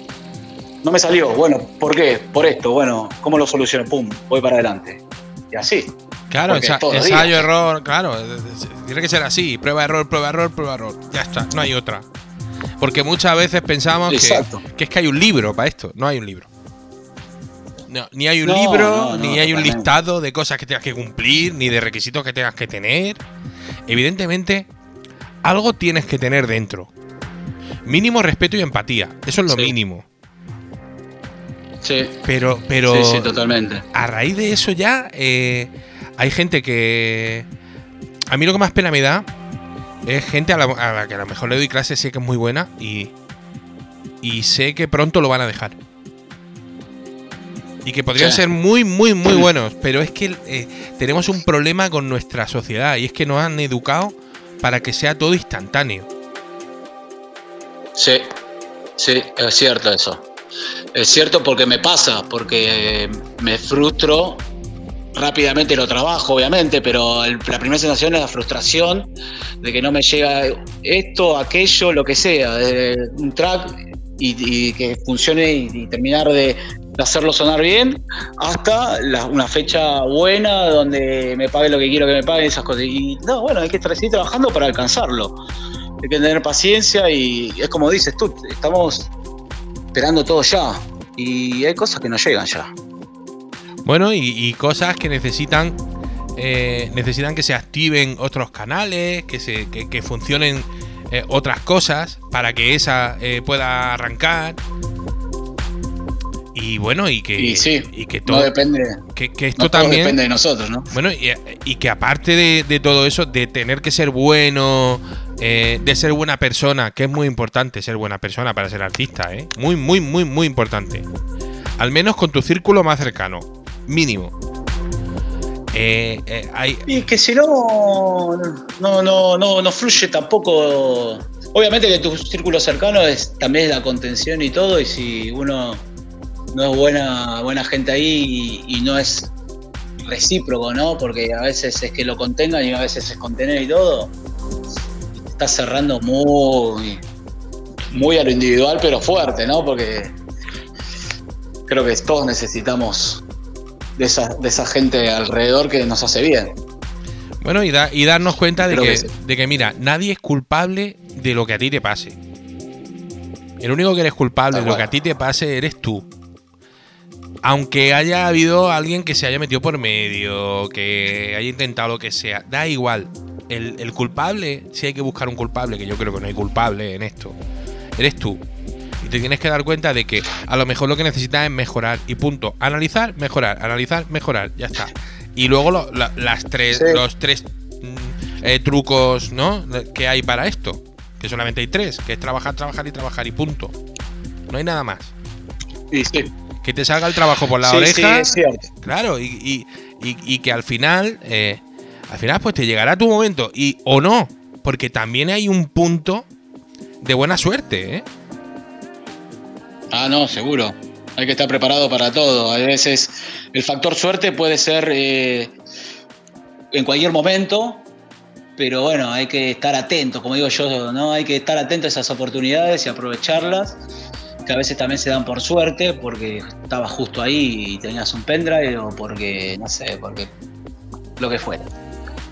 No me salió, bueno, ¿por qué? Por esto, bueno, ¿cómo lo soluciono? Pum, voy para adelante. Y así. Claro, ensa- ensayo, error, claro. eh, eh, Tiene que ser así. Prueba, error, prueba, error, prueba, error. Ya está, no hay otra. Porque muchas veces pensamos que, es que hay un libro para esto. No hay un libro. No, ni hay un No, libro, no, ni hay un listado de cosas que tengas que cumplir, ni de requisitos que tengas que tener. Evidentemente, algo tienes que tener dentro. Mínimo respeto y empatía. Eso es lo Sí. mínimo. Sí, Pero, pero sí, sí, totalmente. a raíz de eso ya eh, hay gente que... A mí lo que más pena me da es gente a la, a la que a lo mejor le doy clase, sé que es muy buena y, y sé que pronto lo van a dejar. Y que podrían Sí. ser muy, muy, muy buenos. Pero es que eh, tenemos un problema con nuestra sociedad y es que nos han educado para que sea todo instantáneo. Sí, sí, es cierto eso. Es cierto porque me pasa, porque me frustro, rápidamente lo trabajo, obviamente, pero la primera sensación es la frustración de que no me llega esto, aquello, lo que sea, un track y, que funcione y, terminar de, hacerlo sonar bien, hasta una fecha buena donde me pague lo que quiero que me pague, esas cosas. Y no, bueno, hay que seguir trabajando para alcanzarlo. Hay que tener paciencia y es como dices tú, estamos esperando todo ya. Y hay cosas que no llegan ya. Bueno, y, y cosas que necesitan eh, necesitan que se activen otros canales, que se que, que funcionen eh, otras cosas para que esa eh, pueda arrancar. Y bueno, y que Y sí, y que No todo depende, que, que esto no todo también depende de nosotros, ¿no? bueno, y, y que aparte de, de todo eso, de tener que ser bueno, eh, de ser buena persona, que es muy importante ser buena persona para ser artista, ¿eh? Muy, muy, muy, muy importante. Al menos con tu círculo más cercano, mínimo. Eh, Y que si no, no, no, no, no fluye tampoco. Obviamente que tu círculo cercano es también la contención y todo, y si uno no es buena, buena gente ahí y, y no es recíproco, ¿no? Porque a veces es que lo contengan y a veces es contener y todo. Estás cerrando muy, muy a lo individual, pero fuerte, ¿no? Porque creo que todos necesitamos de esa, de esa gente alrededor que nos hace bien. bueno, y, da- y darnos cuenta de que, que sí. de que, mira, nadie es culpable de lo que a ti te pase. El único que eres culpable de lo que a ti te pase eres tú. Aunque haya habido alguien que se haya metido por medio, que haya intentado lo que sea, da igual. El, el culpable, si hay que buscar un culpable, que yo creo que no hay culpable en esto, eres tú. Y te tienes que dar cuenta de que a lo mejor lo que necesitas es mejorar y punto. Analizar, mejorar, analizar, mejorar, ya está. Y luego lo- la- las tres, Sí. los tres mm, eh, trucos, ¿no? Que hay para esto. Que solamente hay tres, que es trabajar, trabajar y trabajar y punto. No hay nada más. Y sí, que te salga el trabajo por la Sí, sí, oreja. Claro, y, y- y- y que al final, eh, al final, pues te llegará tu momento. Y, o no, porque también hay un punto de buena suerte, ¿eh? Ah, no, seguro. Hay que estar preparado para todo. A veces el factor suerte puede ser eh, en cualquier momento, pero bueno, hay que estar atento, como digo yo, ¿no? Hay que estar atento a esas oportunidades y aprovecharlas, que a veces también se dan por suerte, porque estabas justo ahí y tenías un pendrive, o porque, no sé, porque lo que fuera.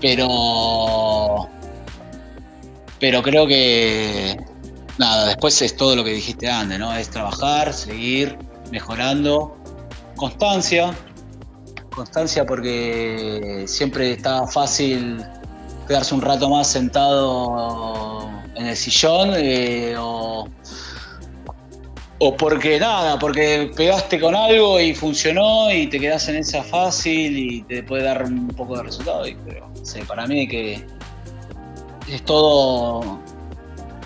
Pero. Pero creo que nada, después es todo lo que dijiste antes, ¿no? Es trabajar, seguir mejorando, constancia, constancia porque siempre está fácil quedarse un rato más sentado en el sillón eh, o, o porque nada, porque pegaste con algo y funcionó y te quedas en esa fácil y te puede dar un poco de resultado. Pero no sé, para mí que es todo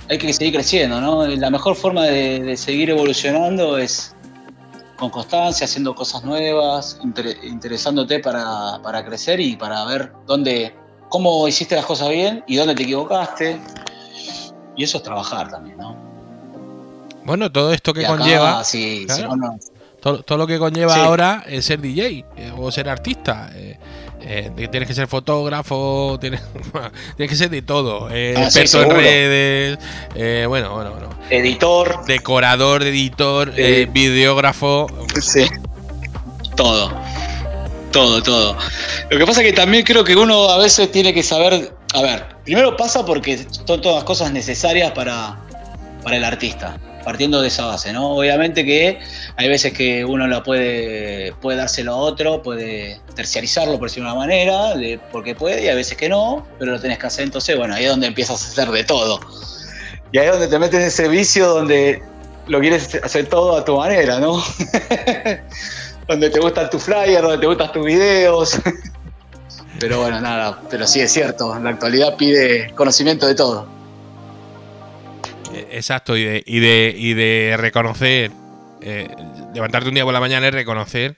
hay que seguir creciendo, ¿no? La mejor forma de, seguir evolucionando es con constancia, haciendo cosas nuevas, inter- interesándote para, para crecer y para ver dónde, cómo hiciste las cosas bien y dónde te equivocaste. Y eso es trabajar también, ¿no? Bueno, todo esto que acá, conlleva, claro. todo, todo lo que conlleva Sí. ahora es ser DJ eh, o ser artista. eh, eh, tienes que ser fotógrafo, tienes, tienes que ser de todo. Ah, experto en redes, bueno, bueno, bueno. editor, Decorador, editor, videógrafo. Sí. Todo. Todo, todo. Lo que pasa es que también creo que uno a veces tiene que saber. A ver, primero pasa porque son todas cosas necesarias para, para el artista, partiendo de esa base, ¿no? Obviamente que hay veces que uno la puede, puede dárselo a otro, puede terciarizarlo por decirlo de una manera, porque puede, y hay veces que no, pero lo tenés que hacer. Entonces, bueno, ahí es donde empiezas a hacer de todo. Y ahí es donde te metes en ese vicio donde lo quieres hacer todo a tu manera, ¿no? donde te gustan tus flyers, donde te gustan tus videos. Pero bueno, nada, pero sí es cierto, la actualidad pide conocimiento de todo. Eh, Exacto, y de, y de, y de reconocer, eh, levantarte un día por la mañana y reconocer,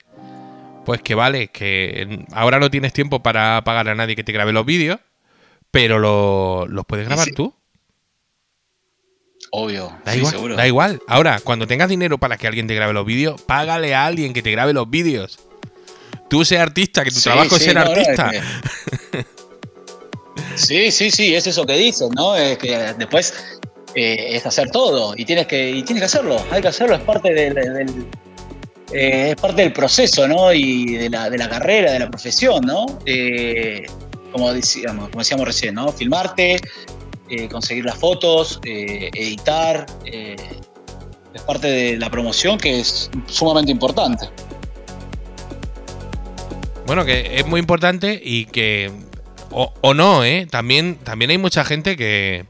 pues que vale, que ahora no tienes tiempo para pagar a nadie que te grabe los vídeos, pero lo- los puedes grabar sí. tú. Obvio, Da sí, igual, seguro. da igual. Ahora, cuando tengas dinero para que alguien te grabe los vídeos, págale a alguien que te grabe los vídeos. Tú sé artista, que tu Sí, trabajo es ser no, artista. es que- Sí, sí, sí, es eso que dicen, ¿no? Es que después eh, es hacer todo y tienes que tienes que hacerlo, hay que hacerlo, es parte del, eh, es parte del proceso, ¿no? Y de la, de la carrera, de la profesión, ¿no? Eh, como decíamos, decíamos recién, ¿no? Filmarte, conseguir las fotos, editar, es parte de la promoción que es sumamente importante. Bueno, que es muy importante y que. O, no. También, también hay mucha gente que,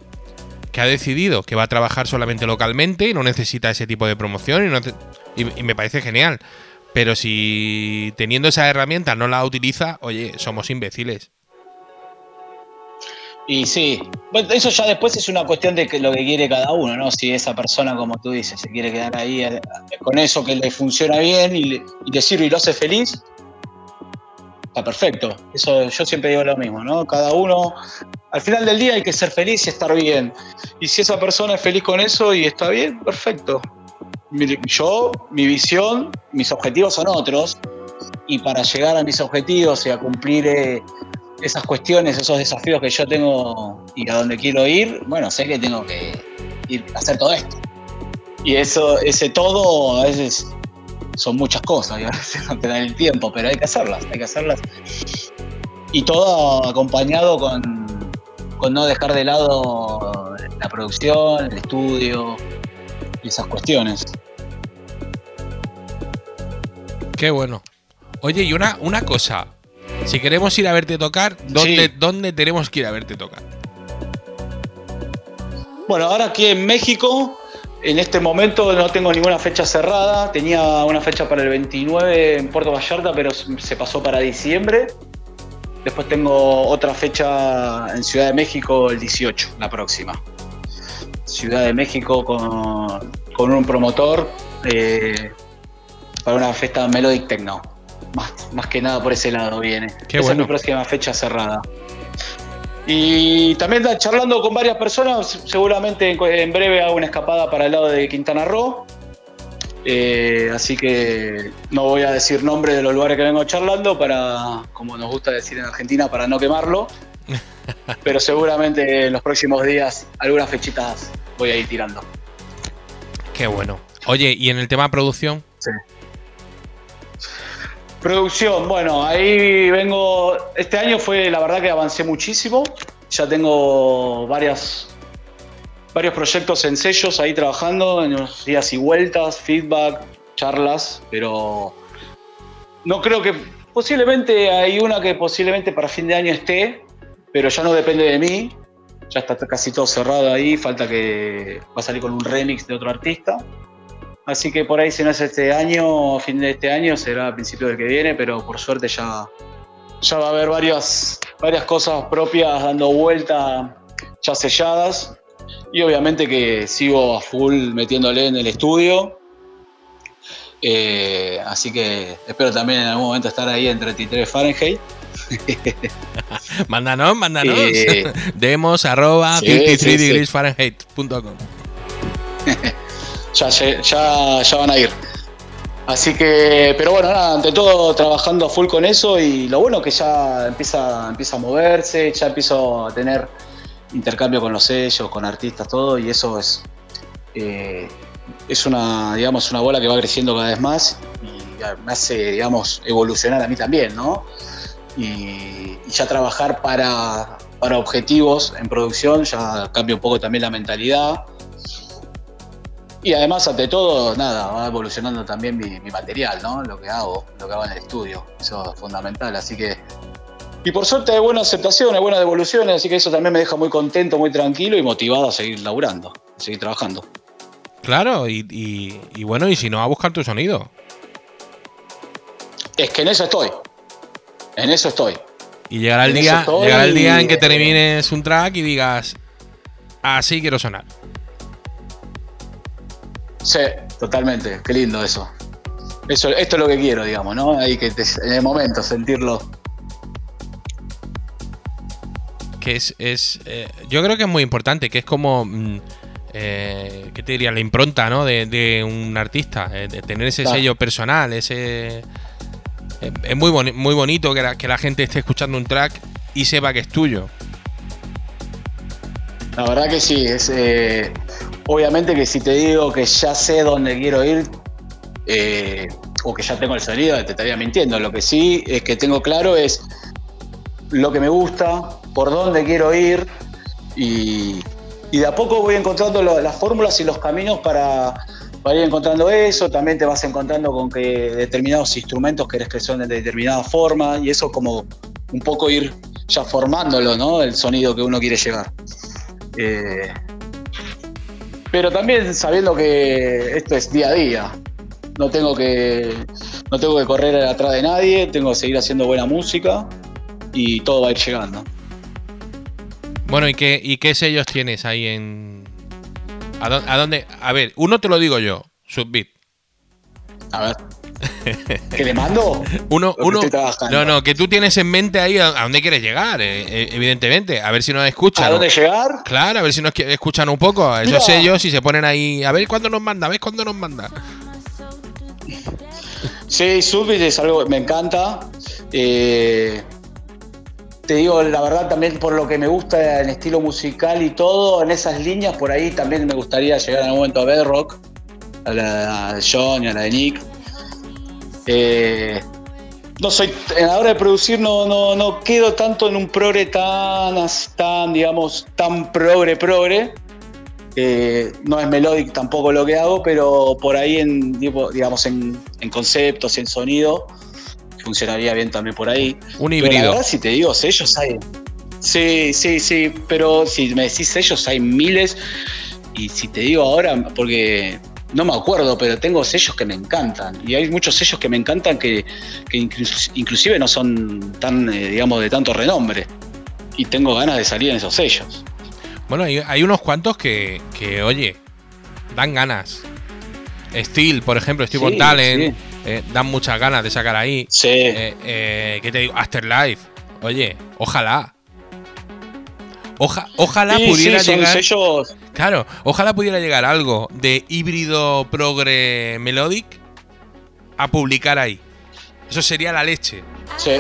que ha decidido que va a trabajar solamente localmente y no necesita ese tipo de promoción y, me parece genial. Pero si teniendo esa herramienta no la utiliza, oye, somos imbéciles. Y sí, bueno, eso ya después es una cuestión de que lo que quiere cada uno, ¿no? Si esa persona, como tú dices, se quiere quedar ahí eh, con eso que le funciona bien y, le- y te sirve y lo hace feliz, perfecto. Eso yo siempre digo lo mismo, ¿no? Cada uno, al final del día hay que ser feliz y estar bien. Y si esa persona es feliz con eso y está bien, perfecto. Yo, mi visión, mis objetivos son otros. Y para llegar a mis objetivos y a cumplir eh, esas cuestiones, esos desafíos que yo tengo y a donde quiero ir, bueno, sé que tengo que ir a hacer todo esto. Y eso, ese todo a veces son muchas cosas y a veces no te dan el tiempo, pero hay que hacerlas, hay que hacerlas. Y todo acompañado con, con no dejar de lado la producción, el estudio y esas cuestiones. Qué bueno. Oye, y una, una cosa. Si queremos ir a verte tocar, ¿dónde, Sí. ¿dónde tenemos que ir a verte tocar? Bueno, ahora aquí en México, en este momento no tengo ninguna fecha cerrada. Tenía una fecha para el 29 en Puerto Vallarta, pero se pasó para diciembre. Después tengo otra fecha en Ciudad de México el 18, la próxima. Ciudad de México con, con un promotor. eh, para una fiesta Melodic Techno. Más, más que nada por ese lado viene. Qué Esa bueno. es mi próxima fecha cerrada. Y también charlando con varias personas, seguramente en, breve hago una escapada para el lado de Quintana Roo. Eh, así que no voy a decir nombre de los lugares que vengo charlando para, como nos gusta decir en Argentina, para no quemarlo. Pero seguramente en los próximos días algunas fechitas voy a ir tirando. Qué bueno. Oye, y en el tema producción, Sí. Producción, bueno, ahí vengo. Este año fue la verdad que avancé muchísimo. Ya tengo varios proyectos en sellos ahí trabajando, en los días y vueltas, feedback, charlas, pero no creo que. Posiblemente hay una que posiblemente para fin de año esté, pero ya no depende de mí. Ya está casi todo cerrado ahí, falta que va a salir con un remix de otro artista. Así que por ahí, si no es este año, fin de este año, será a principios del que viene, pero por suerte ya, ya va a haber varias, varias cosas propias dando vuelta, ya selladas. Y obviamente que sigo a full metiéndole en el estudio. Eh, así que espero también en algún momento estar ahí en 33 Fahrenheit. mándanos, mándanos. Eh, Demos arroba sí, 53 sí, sí. degrees Fahrenheit.com. ya, ya, ya van a ir. Así que, pero bueno, ante todo trabajando a full con eso y lo bueno que ya empieza, empieza a moverse, ya empiezo a tener intercambio con los sellos, con artistas, todo, y eso es, eh, es una, digamos, una bola que va creciendo cada vez más y me hace, digamos, evolucionar a mí también, ¿no? Y, y ya trabajar para, para objetivos en producción, ya cambia un poco también la mentalidad. Y además, ante todo, nada, va evolucionando también mi, mi material, ¿no? Lo que hago, lo que hago en el estudio. Eso es fundamental. Así que. Y por suerte hay buena aceptación, hay buenas devoluciones, así que eso también me deja muy contento, muy tranquilo y motivado a seguir laburando, a seguir trabajando. Claro, y, y- y bueno, y si no, a buscar tu sonido. Es que en eso estoy. En eso estoy. Y llegará el En día, llegará el día en que eh, termines un track y digas, así quiero sonar. Sí, totalmente. Qué lindo eso. Eso, esto es lo que quiero, digamos, ¿no? Ahí que te- en el momento sentirlo. Que es, es eh, yo creo que es muy importante, que es como, mm, eh, ¿qué te diría? La impronta, ¿no? De, de un artista, eh, de tener ese Claro. sello personal, ese... es muy, boni- muy bonito que la, que la gente esté escuchando un track y sepa que es tuyo. La verdad que sí, es eh, obviamente que si te digo que ya sé dónde quiero ir eh, o que ya tengo el sonido, te estaría mintiendo. Lo que sí es que tengo claro es lo que me gusta, por dónde quiero ir y, y de a poco voy encontrando las fórmulas y los caminos para, para ir encontrando eso. También te vas encontrando con que determinados instrumentos querés que suenen de determinada forma y eso como un poco ir ya formándolo, ¿no? El sonido que uno quiere llegar. Eh, pero también sabiendo que esto es día a día. No tengo que, no tengo que correr atrás de nadie, tengo que seguir haciendo buena música y todo va a ir llegando. Bueno, ¿y qué, y qué sellos tienes ahí en... ¿A, dó- a dónde? A ver, uno te lo digo yo, Subbeat. A ver. ¿Qué le mando? Uno, que uno, no, no, que tú tienes en mente ahí a, a dónde quieres llegar, eh, eh, evidentemente. A ver si nos escuchan. ¿A dónde llegar? Claro, a ver si nos que- escuchan un poco a esos Mira. sellos y se ponen ahí. A ver cuándo nos manda, a ver cuándo nos manda. Sí, Subbeat es algo que me encanta. Eh, te digo, la verdad, también por lo que me gusta el estilo musical y todo, en esas líneas, por ahí también me gustaría llegar en algún momento a Bedrock, a la de John y a la de Nick. Eh, no soy, a la hora de producir no, no, no quedo tanto en un progre tan, tan digamos, tan progre, progre. Eh, no es melodic tampoco lo que hago, pero por ahí en, digamos, en, en conceptos y en sonido funcionaría bien también por ahí. Un Pero la híbrido. verdad, si te digo sellos hay. Sí, sí, sí, pero si me decís sellos hay miles. Y si te digo ahora, porque no me acuerdo, pero tengo sellos que me encantan. Y hay muchos sellos que me encantan que, que inclus- inclusive no son tan, eh, digamos, de tanto renombre. Y tengo ganas de salir en esos sellos. Bueno, hay, hay unos cuantos que, que, oye, dan ganas. Steel, por ejemplo, Steve Sí, Talent. sí. eh, dan muchas ganas de sacar ahí. Sí. Eh, ¿Qué te digo? Afterlife. Oye, ojalá. Oja- ojalá Sí, pudiera llegar. sellos. Claro, ojalá pudiera llegar algo de híbrido progre melodic a publicar ahí. Eso sería la leche. Sí,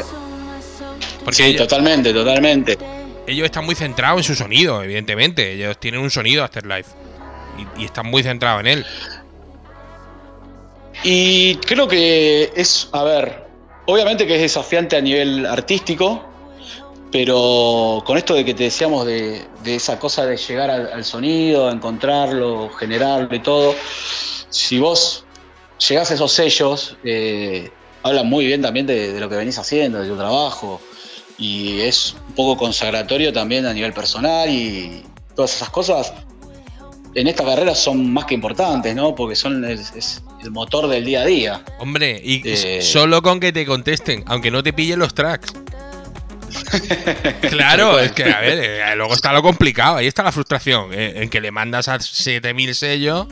Porque sí, ellos, totalmente, totalmente. ellos están muy centrados en su sonido, evidentemente. Ellos tienen un sonido Afterlife. Y, y están muy centrados en él. Y creo que es, a ver, obviamente que es desafiante a nivel artístico, pero con esto de que te decíamos de, de esa cosa de llegar al, al sonido, encontrarlo, generarlo y todo, si vos llegás a esos sellos, eh, hablan muy bien también de, de lo que venís haciendo, de tu trabajo, y es un poco consagratorio también a nivel personal y todas esas cosas en esta carrera son más que importantes, ¿no? Porque son el, es el motor del día a día. Hombre, y Eh. solo con que te contesten, aunque no te pillen los tracks. claro, es que, a ver, eh, luego está lo complicado, ahí está la frustración, eh, en que le mandas a 7000 sellos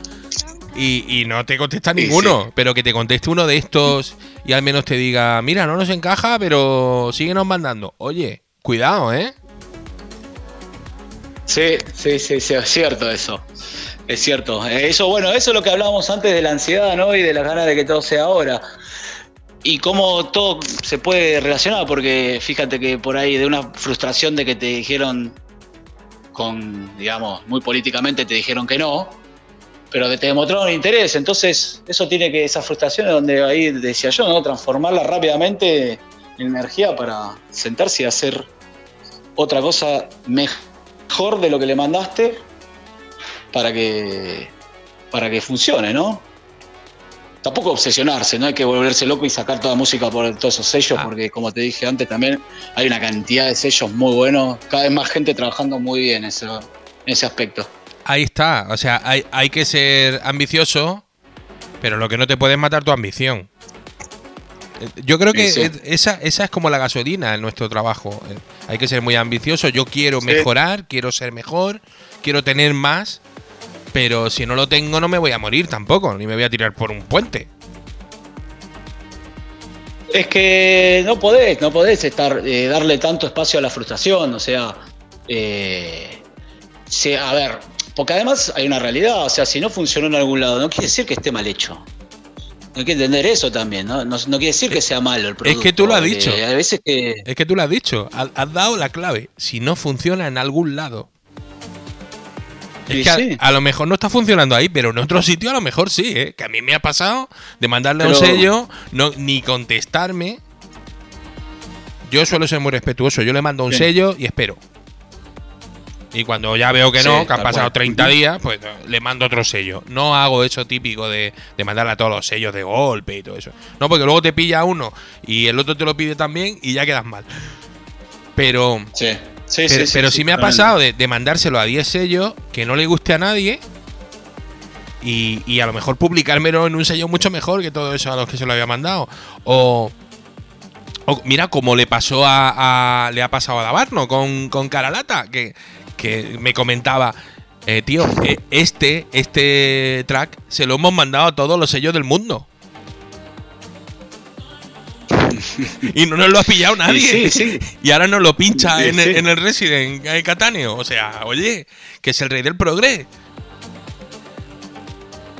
y, y no te contesta ninguno, sí. pero que te conteste uno de estos y al menos te diga, mira, no nos encaja, pero síguenos mandando. Oye, cuidado, ¿eh? Sí, sí, sí, sí, es cierto eso. Es cierto. Eso, bueno, eso es lo que hablábamos antes de la ansiedad, ¿no? Y de las ganas de que todo sea ahora. Y cómo todo se puede relacionar, porque fíjate que por ahí de una frustración de que te dijeron con, digamos, muy políticamente te dijeron que no, pero te demostraron interés. Entonces, eso tiene que, esa frustración es donde ahí decía yo, ¿no? Transformarla rápidamente en energía para sentarse y hacer otra cosa mejor de lo que le mandaste para que para que funcione, ¿no? Tampoco obsesionarse, no hay que volverse loco y sacar toda música por todos esos sellos, Ah. porque como te dije antes también hay una cantidad de sellos muy buenos, cada vez más gente trabajando muy bien eso, en ese aspecto. Ahí está, o sea, hay, hay que ser ambicioso, pero lo que no te puede es matar tu ambición. Eh, Yo creo que Sí, sí. es- esa, esa es como la gasolina en nuestro trabajo. Eh, Hay que ser muy ambicioso. Yo quiero Sí. mejorar, quiero ser mejor, quiero tener más, pero si no lo tengo no me voy a morir tampoco, ni me voy a tirar por un puente. Es que no podés, no podés estar, eh, darle tanto espacio a la frustración, o sea, eh, a ver, porque además hay una realidad, o sea, si no funcionó en algún lado, no quiere decir que esté mal hecho. Hay que entender eso también, ¿no? No, no quiere decir que sea malo el producto. que tú lo has eh, dicho. Hay veces que... Es que tú lo has dicho, has, has dado la clave. Si no funciona en algún lado. Es que a, sí. a lo mejor no está funcionando ahí, pero en otro sitio a lo mejor sí, ¿eh? Que a mí me ha pasado de mandarle un sello, no, ni contestarme. Yo suelo ser muy respetuoso. Yo le mando un Sí. sello y espero. Y cuando ya veo que no, que han pasado cual. 30 Ujú. días, pues le mando otro sello. No hago eso típico de, de mandarle a todos los sellos de golpe y todo eso. No, porque luego te pilla uno y el otro te lo pide también y ya quedas mal. Pero, Sí, sí, pero, sí. pero sí, me ha pasado de, de mandárselo a 10 sellos que no le guste a nadie y, y a lo mejor publicármelo en un sello mucho mejor que todo eso a los que se lo había mandado. O, o mira, como le pasó a, a- le ha pasado a Dabarno con, con Caralata, que, que me comentaba. eh, tío, eh, este, este track se lo hemos mandado a todos los sellos del mundo. y no nos lo ha pillado nadie. sí, sí. Y ahora nos lo pincha Sí, en, el- sí. en el Resident en Catáneo. O sea, oye, que es el rey del progre.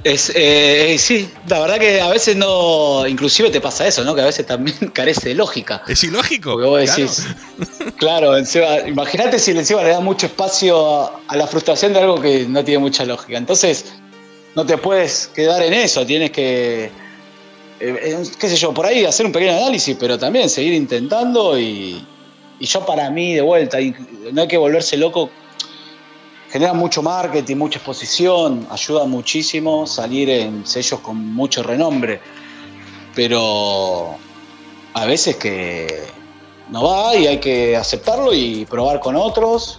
Es, eh, eh, sí, la verdad que a veces no, inclusive te pasa eso, ¿no? Que a veces también carece de lógica. Es ilógico. Porque vos claro. decís, claro, encima- imagínate si encima le da mucho espacio a, a la frustración de algo que no tiene mucha lógica. Entonces, no te puedes quedar en eso, tienes que, eh, qué sé yo, por ahí hacer un pequeño análisis, pero también seguir intentando y, yo para mí, de vuelta, no hay que volverse loco. Genera mucho marketing, mucha exposición, ayuda muchísimo salir en sellos con mucho renombre, pero a veces que no va y hay que aceptarlo y probar con otros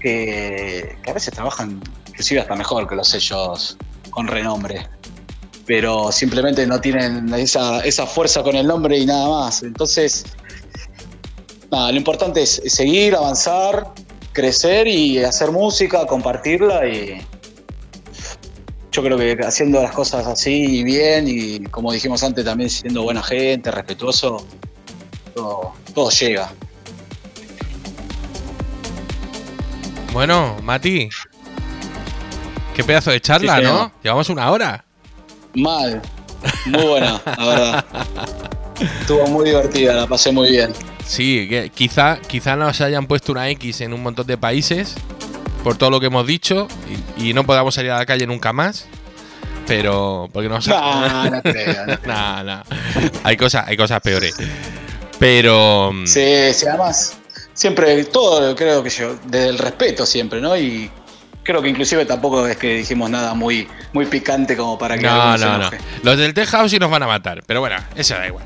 que, que a veces trabajan inclusive hasta mejor que los sellos con renombre pero simplemente no tienen esa, esa fuerza con el nombre y nada más entonces nada, lo importante es seguir, avanzar crecer y hacer música, compartirla y, yo creo que haciendo las cosas así y bien, y como dijimos antes, también siendo buena gente, respetuoso, todo, todo llega. Bueno, Mati. Qué pedazo de charla, Sí, ¿no? Llevamos una hora. Mal, muy buena, la verdad. Estuvo muy divertida, la pasé muy bien. Sí, que quizá, quizá nos hayan puesto una X en un montón de países por todo lo que hemos dicho y, y no podamos salir a la calle nunca más. Pero, porque No, no creo. no. Nah, nah. Hay cosas, hay cosas peores. Pero mm, Sí, sí, además, siempre, todo creo que yo, desde el respeto siempre, ¿no? Y creo que inclusive tampoco es que dijimos nada muy, muy picante como para que no, no, no. Los del Tech House sí nos van a matar, pero bueno, eso da igual.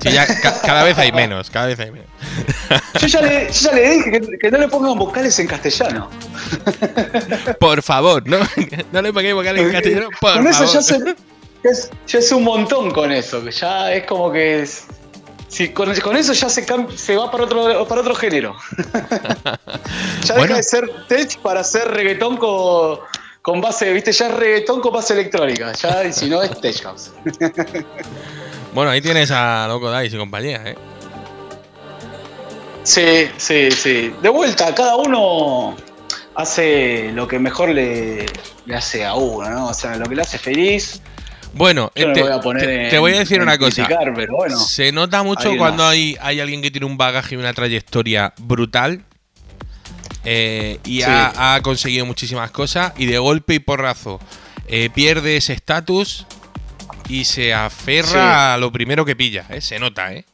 Sí, ya ca- cada vez hay menos, cada vez hay menos. Yo ya le, yo ya le dije que, que no le pongan vocales en castellano. Por favor, no, no le pongáis vocales en castellano, por con eso favor. ya se, es, ya es un montón con eso, que ya es como que es- si con, con eso ya se, se va para otro, para otro género. ya Bueno. deja de ser tech para hacer reggaetón con, con base, viste, ya es reggaetón con base electrónica, ya y si no es tech house. Bueno, ahí tienes a Loco Dice y compañía, ¿eh? Sí, sí, sí. De vuelta, cada uno hace lo que mejor le, le hace a uno, ¿no? O sea, lo que le hace feliz. Bueno, Yo no te, voy a poner te- en- te voy a decir una cosa. criticar, pero bueno. Se nota mucho cuando hay, hay alguien que tiene un bagaje y una trayectoria brutal eh, y Sí. ha, ha conseguido muchísimas cosas y de golpe y porrazo eh, pierde ese estatus y se aferra Sí. a lo primero que pilla. ¿eh? Se nota, ¿eh?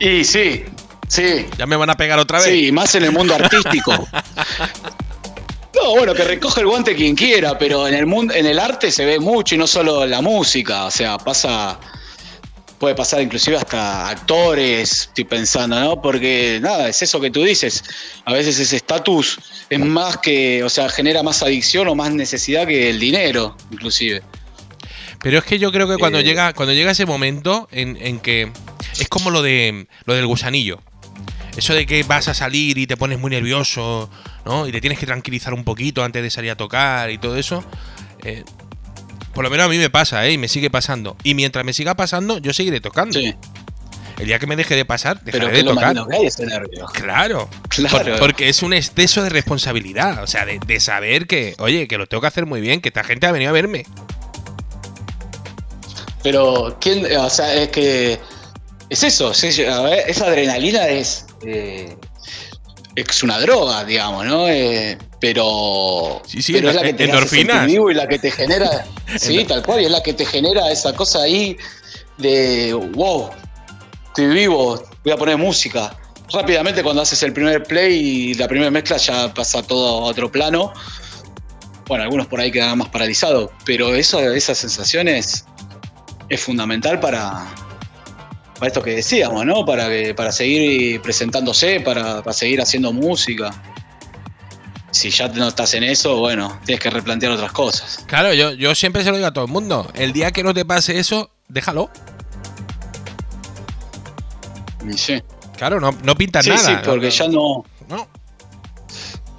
Y sí, sí, Ya me van a pegar otra vez. Sí, más en el mundo artístico. No, bueno, que recoge el guante quien quiera, pero en el mundo, en el arte se ve mucho y no solo la música, o sea, pasa puede pasar inclusive hasta actores, estoy pensando, ¿no? Porque nada, es eso que tú dices. A veces ese estatus es más que, o sea, genera más adicción o más necesidad que el dinero, inclusive. Pero es que yo creo que cuando Eh. llega cuando llega ese momento en, en que es como lo de lo del gusanillo. Eso de que vas a salir y te pones muy nervioso, ¿no? Y te tienes que tranquilizar un poquito antes de salir a tocar y todo eso. eh, por lo menos a mí me pasa, ¿eh? Y me sigue pasando. Y mientras me siga pasando, yo seguiré tocando. Sí, El día que me deje de pasar, pero dejaré que de lo tocar. lindo que hay es el nervio. Claro. Claro. Por- porque es un exceso de responsabilidad. O sea, de, de saber que, oye, que lo tengo que hacer muy bien, que esta gente ha venido a verme. Pero, ¿quién? O sea, es que. Es eso, ver, esa adrenalina es. Eh, es una droga, digamos, ¿no? Eh, pero. Sí, sí, pero es la que te endorfinas. vivo y la que te genera. sí, tal cual, y es la que te genera esa cosa ahí de. wow, estoy vivo, voy a poner música. Rápidamente, cuando haces el primer play y la primera mezcla, ya pasa todo a otro plano. Bueno, algunos por ahí quedan más paralizados, pero eso, esa sensación es, es fundamental para, para esto que decíamos, ¿no? Para, que, para seguir presentándose, para, para seguir haciendo música. Si ya no estás en eso, bueno, tienes que replantear otras cosas. Claro, yo, yo siempre se lo digo a todo el mundo. El día que no te pase eso, déjalo. Y sí, Claro, no, no pintas sí, nada. sí, porque No, ya no. no.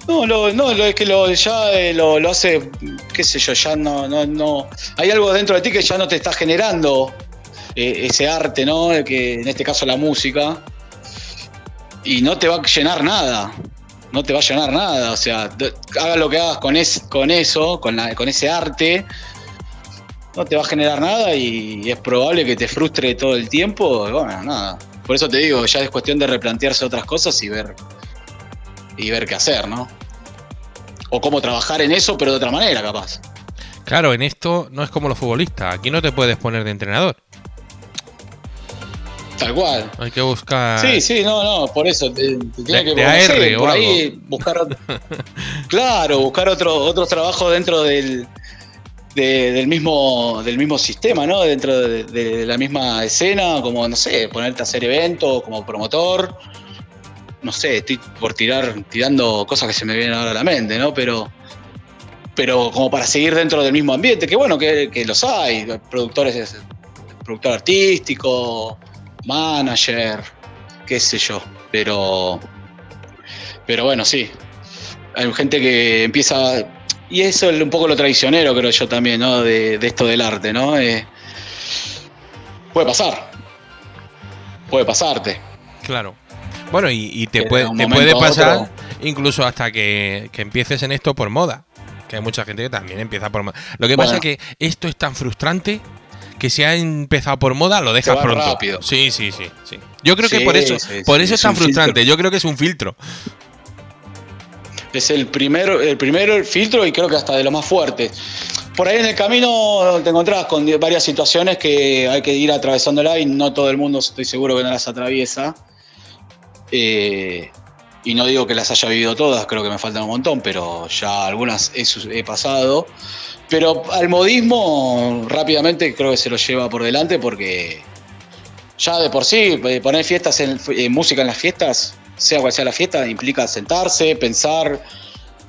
No, lo, no, lo es que lo, ya eh, lo, lo hace, qué sé yo, ya no, no, no. Hay algo dentro de ti que ya no te está generando ese arte, ¿no? Que en este caso la música. Y no te va a llenar nada. No te va a llenar nada. O sea, de- haga lo que hagas con, es, con eso, con, la- con ese arte. No te va a generar nada y es probable que te frustre todo el tiempo. bueno, nada. Por eso te digo, ya es cuestión de replantearse otras cosas y ver y ver qué hacer, ¿no? O cómo trabajar en eso, pero de otra manera, capaz. Claro, en esto no es como los futbolistas. Aquí no te puedes poner de entrenador. Tal cual. Hay que buscar. Sí, sí, no, no, por eso te, te tiene que AR por ahí buscar claro, buscar otro, otros trabajos dentro del, de- del mismo del mismo sistema, ¿no? Dentro de, de la misma escena, como no sé, ponerte a hacer eventos como promotor. No sé, estoy por tirar tirando cosas que se me vienen ahora a la mente, ¿no? Pero pero como para seguir dentro del mismo ambiente, que bueno, que, que los hay, productores, productor artístico, manager, qué sé yo, pero, pero bueno, sí. hay gente que empieza. Y eso es un poco lo traicionero, creo yo también, ¿no? De, de esto del arte, ¿no? Eh, puede pasar. Puede pasarte. Claro. Bueno, y, y te puede, te pasar otro- incluso hasta que, que empieces en esto por moda. Que hay mucha gente que también empieza por moda. Lo que Bueno. pasa es que esto es tan frustrante que si ha empezado por moda lo dejas pronto. rápido. Sí, sí, sí, sí. Yo creo que por eso, sí, por eso es tan frustrante. filtro. Yo creo que es un filtro. Es el primero, el primero el filtro y creo que hasta de los más fuertes. Por ahí en el camino te encontrás con varias situaciones que hay que ir atravesándola y no todo el mundo estoy seguro que no las atraviesa. Eh, y no digo que las haya vivido todas, creo que me faltan un montón, pero ya algunas he, he pasado. Pero al modismo rápidamente creo que se lo lleva por delante porque ya de por sí eh, poner fiestas en, eh, música en las fiestas, sea cual sea la fiesta, implica sentarse, pensar.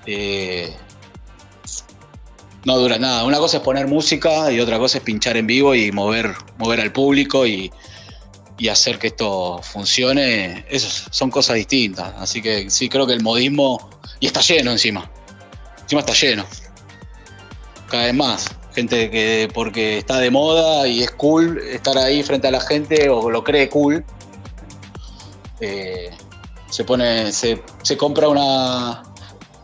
eh, no dura nada. Una cosa es poner música y otra cosa es pinchar en vivo y mover, mover al público y, y hacer que esto funcione. Eso son cosas distintas. Así que sí, creo que el modismo. Y está lleno encima. Encima está lleno. Cada vez más. Gente que porque está de moda y es cool estar ahí frente a la gente o lo cree cool. eh, se pone. Se, compra una,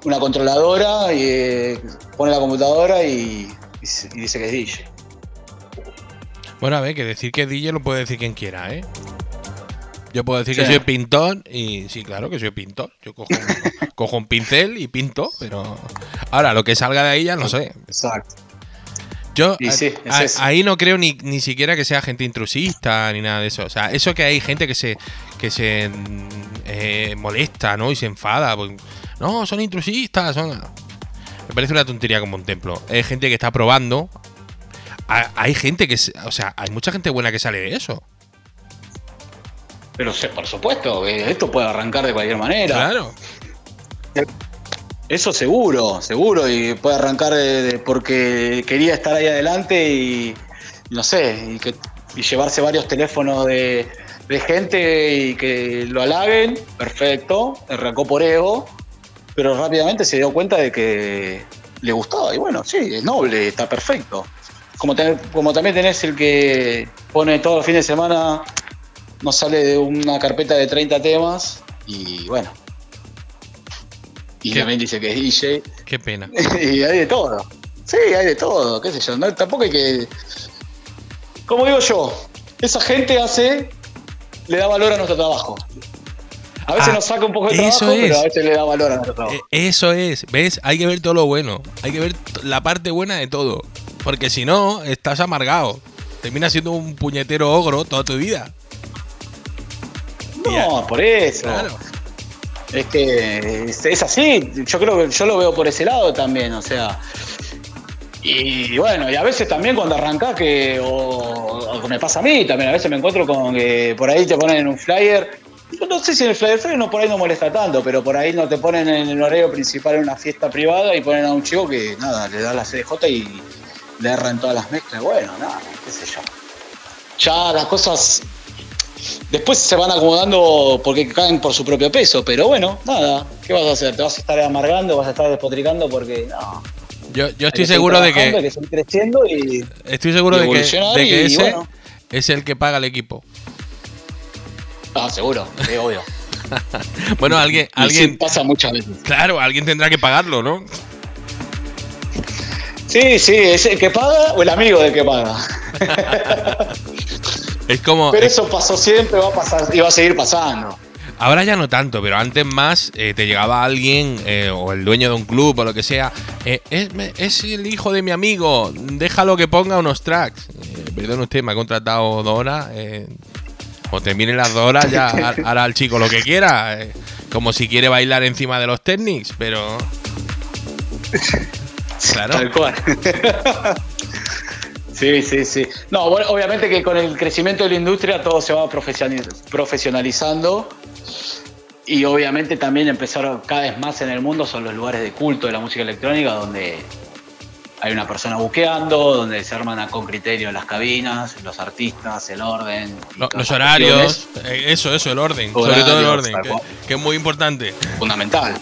una controladora y eh, pone la computadora y, y y dice que es DJ. Bueno, a ver, que decir que DJ lo puede decir quien quiera, ¿eh? Yo puedo decir que soy pintor y sí, claro que soy pintor. Yo cojo un, cojo un pincel y pinto, pero ahora lo que salga de ahí ya no sé. Exacto. Yo a- es a- ahí no creo ni, ni siquiera que sea gente intrusista ni nada de eso. O sea, eso que hay gente que se que se eh, molesta, ¿no? Y se enfada. porque, no, son intrusistas, son. Me parece una tontería como un templo. Hay gente que está probando. Ha- Hay gente que, se- o sea, hay mucha gente buena que sale de eso. Pero sí, por supuesto, eh, esto puede arrancar de cualquier manera. Claro. Eso seguro, seguro. Y puede arrancar de- de- porque quería estar ahí adelante y no sé, y, que, y llevarse varios teléfonos de, de gente y que lo halaguen. Perfecto, arrancó por ego, pero rápidamente se dio cuenta de que le gustaba. Y bueno, sí, es noble, está perfecto. Como, como también tenés el que pone todos los fines de semana, no sale de una carpeta de 30 temas y bueno. Y ¿Qué? también dice que es DJ. Qué pena. y hay de todo. Sí, hay de todo, qué sé yo. No, tampoco hay que. Como digo yo, esa gente hace. le da valor a nuestro trabajo. A veces Ah, nos saca un poco de trabajo, pero a veces le da valor a nuestro trabajo. Eh, Eso es, ¿ves? Hay que ver todo lo bueno. Hay que ver la parte buena de todo. Porque si no, estás amargado. Terminas siendo un puñetero ogro toda tu vida. no, por eso. Claro. Es que es, es así. Yo creo que yo lo veo por ese lado también, o sea. Y bueno, y a veces también cuando arrancás que, o, o me pasa a mí también, a veces me encuentro con que por ahí te ponen en un flyer, no sé si en el flyer, flyer no, por ahí no molesta tanto, pero por ahí no te ponen en el horario principal en una fiesta privada y ponen a un chico que nada, le da la CDJ y le erran todas las mezclas, bueno, nada, qué sé yo. Ya las cosas después se van acomodando porque caen por su propio peso, pero bueno, nada, ¿qué vas a hacer? ¿Te vas a estar amargando, vas a estar despotricando porque no? Yo, yo estoy seguro de que. que creciendo y Estoy seguro de que, de que ese bueno. es el que paga el equipo. Ah, seguro, sí, obvio. Bueno, alguien, sí, alguien. pasa muchas veces. Claro, alguien tendrá que pagarlo, ¿no? Sí, sí, es el que paga o el amigo del que paga. Es como. Pero es- eso pasó siempre, va a pasar y va a seguir pasando. Ahora ya no tanto, pero antes más eh, te llegaba alguien eh, o el dueño de un club o lo que sea. eh, es, el hijo de mi amigo, déjalo que ponga unos tracks. Perdón usted, me ha contratado dos horas. o termine las dos horas, ya ha- hará el chico lo que quiera. como si quiere bailar encima de los technics, pero. Claro. Tal cual. sí, sí, sí. No, bueno, obviamente que con el crecimiento de la industria todo se va profesionaliz- profesionalizando. Y obviamente también empezaron cada vez más en el mundo son los lugares de culto de la música electrónica donde hay una persona buqueando, donde se arman a- con criterio las cabinas, los artistas, el orden. Lo- los horarios, eh, eso, eso, el orden, sobre todo el orden, que es muy importante. Fundamental.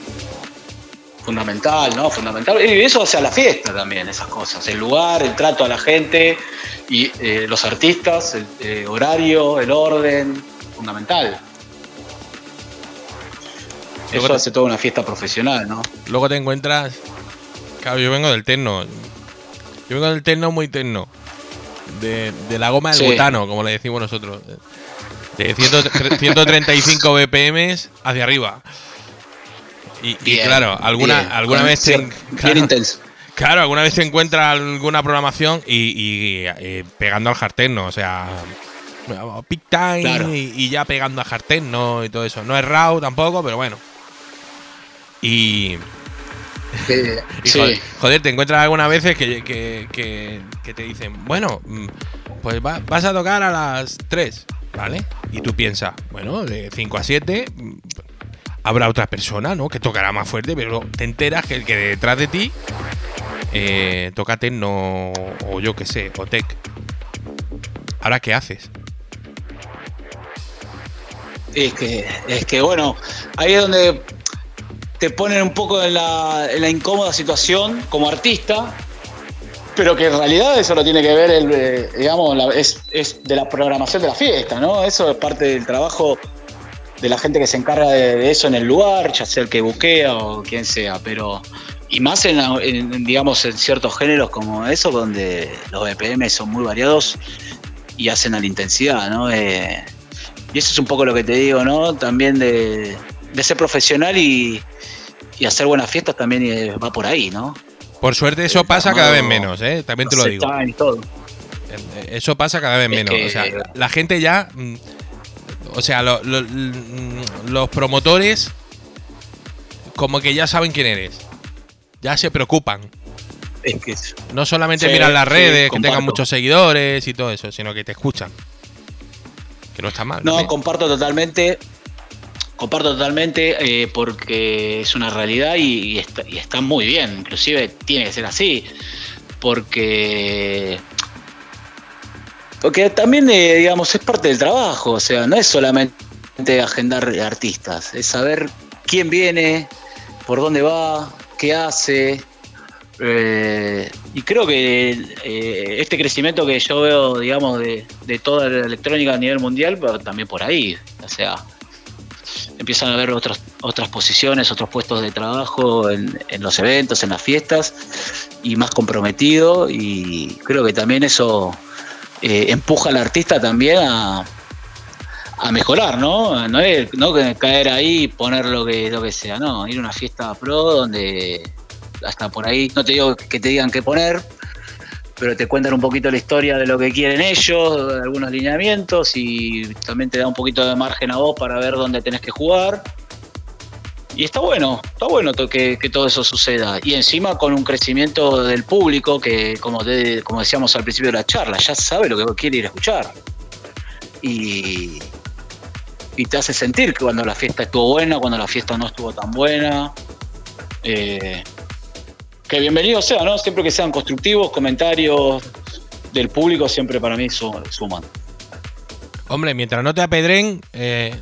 Fundamental, ¿no? Fundamental. Y eso hacia la fiesta también, esas cosas. El lugar, el trato a la gente y eh, los artistas, el eh, horario, el orden, fundamental. Luego Eso te- hace toda una fiesta profesional, ¿no? Luego te encuentras. Claro, yo vengo del terno. Yo vengo del terno muy terno. De, de la goma del Sí. butano, como le decimos nosotros. De 100 135 BPM hacia arriba. Y, claro, alguna, bien. alguna vez te, Bien claro, intenso. claro, alguna vez te encuentras alguna programación y, y, eh, pegando al jarterno, o sea, Big Time Claro. y, ya pegando a jarterno y todo eso. No es raw tampoco, pero bueno. Y, y sí. joder, te encuentras algunas veces que, que- que- que te dicen, bueno, mm, pues va- vas a tocar a las 3, ¿vale? Y tú piensas, bueno, de 5 a 7 mm, habrá otra persona, ¿no? Que tocará más fuerte, pero te enteras que el que detrás de ti eh, toca techno o yo qué sé, o tech. ¿Ahora qué haces? Es que, es que bueno, ahí es donde te ponen un poco en la, incómoda situación como artista, pero que en realidad eso lo tiene que ver, el, eh, digamos, es de la programación de la fiesta, ¿no? Eso es parte del trabajo de la gente que se encarga de, de eso en el lugar, ya sea el que buquea o quien sea, pero. Y más en, digamos, en ciertos géneros como eso, donde los BPM son muy variados y hacen a la intensidad, ¿no? Eh, y eso es un poco lo que te digo, ¿no? También de, de ser profesional y, y hacer buenas fiestas también eh, va por ahí, ¿no? Por suerte eso pasa cada vez menos, ¿eh? También te lo digo. Eh, Eso pasa cada vez menos. O sea, la, la gente ya. O sea, lo- lo- los promotores. Como que ya saben quién eres. Ya se preocupan. Es que No solamente Sí, miran las sí, redes, que tengan muchos seguidores y todo eso, sino que te escuchan. Que no está mal. No, también. comparto totalmente. Comparto totalmente eh, porque es una realidad y, y está, y está muy bien. Inclusive tiene que ser así. Porque. Porque también, eh, digamos, es parte del trabajo. O sea, no es solamente agendar artistas. Es saber quién viene, por dónde va, qué hace. Eh, y creo que eh, este crecimiento que yo veo, digamos, de, de toda la electrónica a nivel mundial, va también por ahí. O sea, empiezan a haber otras otras posiciones, otros puestos de trabajo en, en los eventos, en las fiestas, y más comprometido. Y creo que también eso eh, empuja al artista también a, a mejorar, ¿no? No es no caer ahí y poner lo que, lo que sea, no, ir a una fiesta pro donde hasta por ahí, no te digo que te digan qué poner, pero te cuentan un poquito la historia de lo que quieren ellos, algunos lineamientos y también te da un poquito de margen a vos para ver dónde tenés que jugar. Y está bueno, está bueno que, todo eso suceda. Y encima con un crecimiento del público que, como, te- como decíamos al principio de la charla, ya sabe lo que quiere ir a escuchar. Y, y te hace sentir que cuando la fiesta estuvo buena, cuando la fiesta no estuvo tan buena. Eh, que bienvenido sea, ¿no? Siempre que sean constructivos, comentarios del público siempre para mí su- suman. Hombre, mientras no te apedren, eh,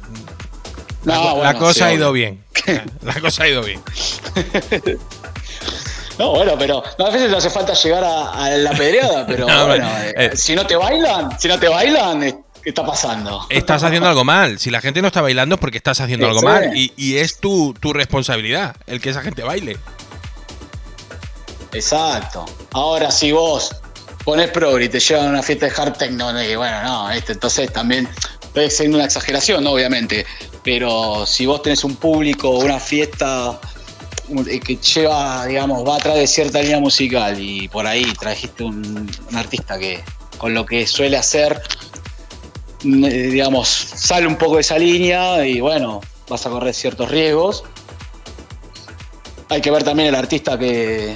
No, la bueno, cosa sí, ha ido bien. La cosa ha ido bien. No, bueno, pero no, a veces no hace falta llegar a, a la pedreada, pero No, bueno, eh, eh. si no te bailan, si no te bailan, ¿qué está pasando? Estás haciendo algo mal. Si la gente no está bailando es porque estás haciendo Sí, algo sí. mal. Y, y es tu, tu responsabilidad el que esa gente baile. Exacto. Ahora, si vos pones progre y te llevan a una fiesta de hard techno, no, y bueno, no, este, entonces también puede ser una exageración, ¿no? obviamente. Pero si vos tenés un público, una fiesta eh, que lleva, digamos, va atrás de cierta línea musical y por ahí trajiste un, artista que con lo que suele hacer, mm, eh, digamos, sale un poco de esa línea y bueno, vas a correr ciertos riesgos. Hay que ver también el artista que,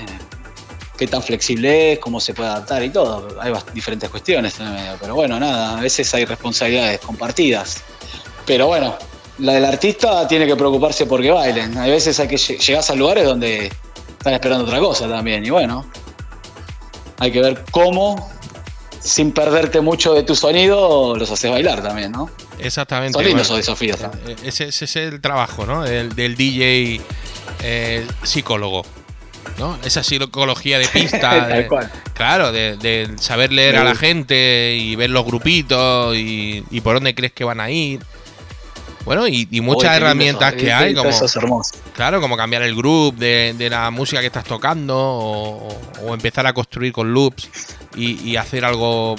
qué tan flexible es, cómo se puede adaptar y todo. Hay diferentes cuestiones en el medio. Pero bueno, nada, a veces hay responsabilidades compartidas. Pero bueno, la del artista tiene que preocuparse porque bailen. Hay veces hay que lle- llegás a lugares donde están esperando otra cosa también. Y bueno, hay que ver cómo, sin perderte mucho de tu sonido, los haces bailar también, ¿no? Exactamente. Son lindos bueno, desafíos. ¿no? eh, ese, ese es el trabajo, ¿no? Del, del DJ eh, psicólogo. ¿No? Esa psicología de pista. De-. Claro, de, de saber leer a la gente y ver los grupitos y, y por dónde crees que van a ir. Bueno, y, y muchas herramientas que hay, como, Eso es hermoso. claro, como cambiar el groove de, de la música que estás tocando o, o empezar a construir con loops y, y hacer algo,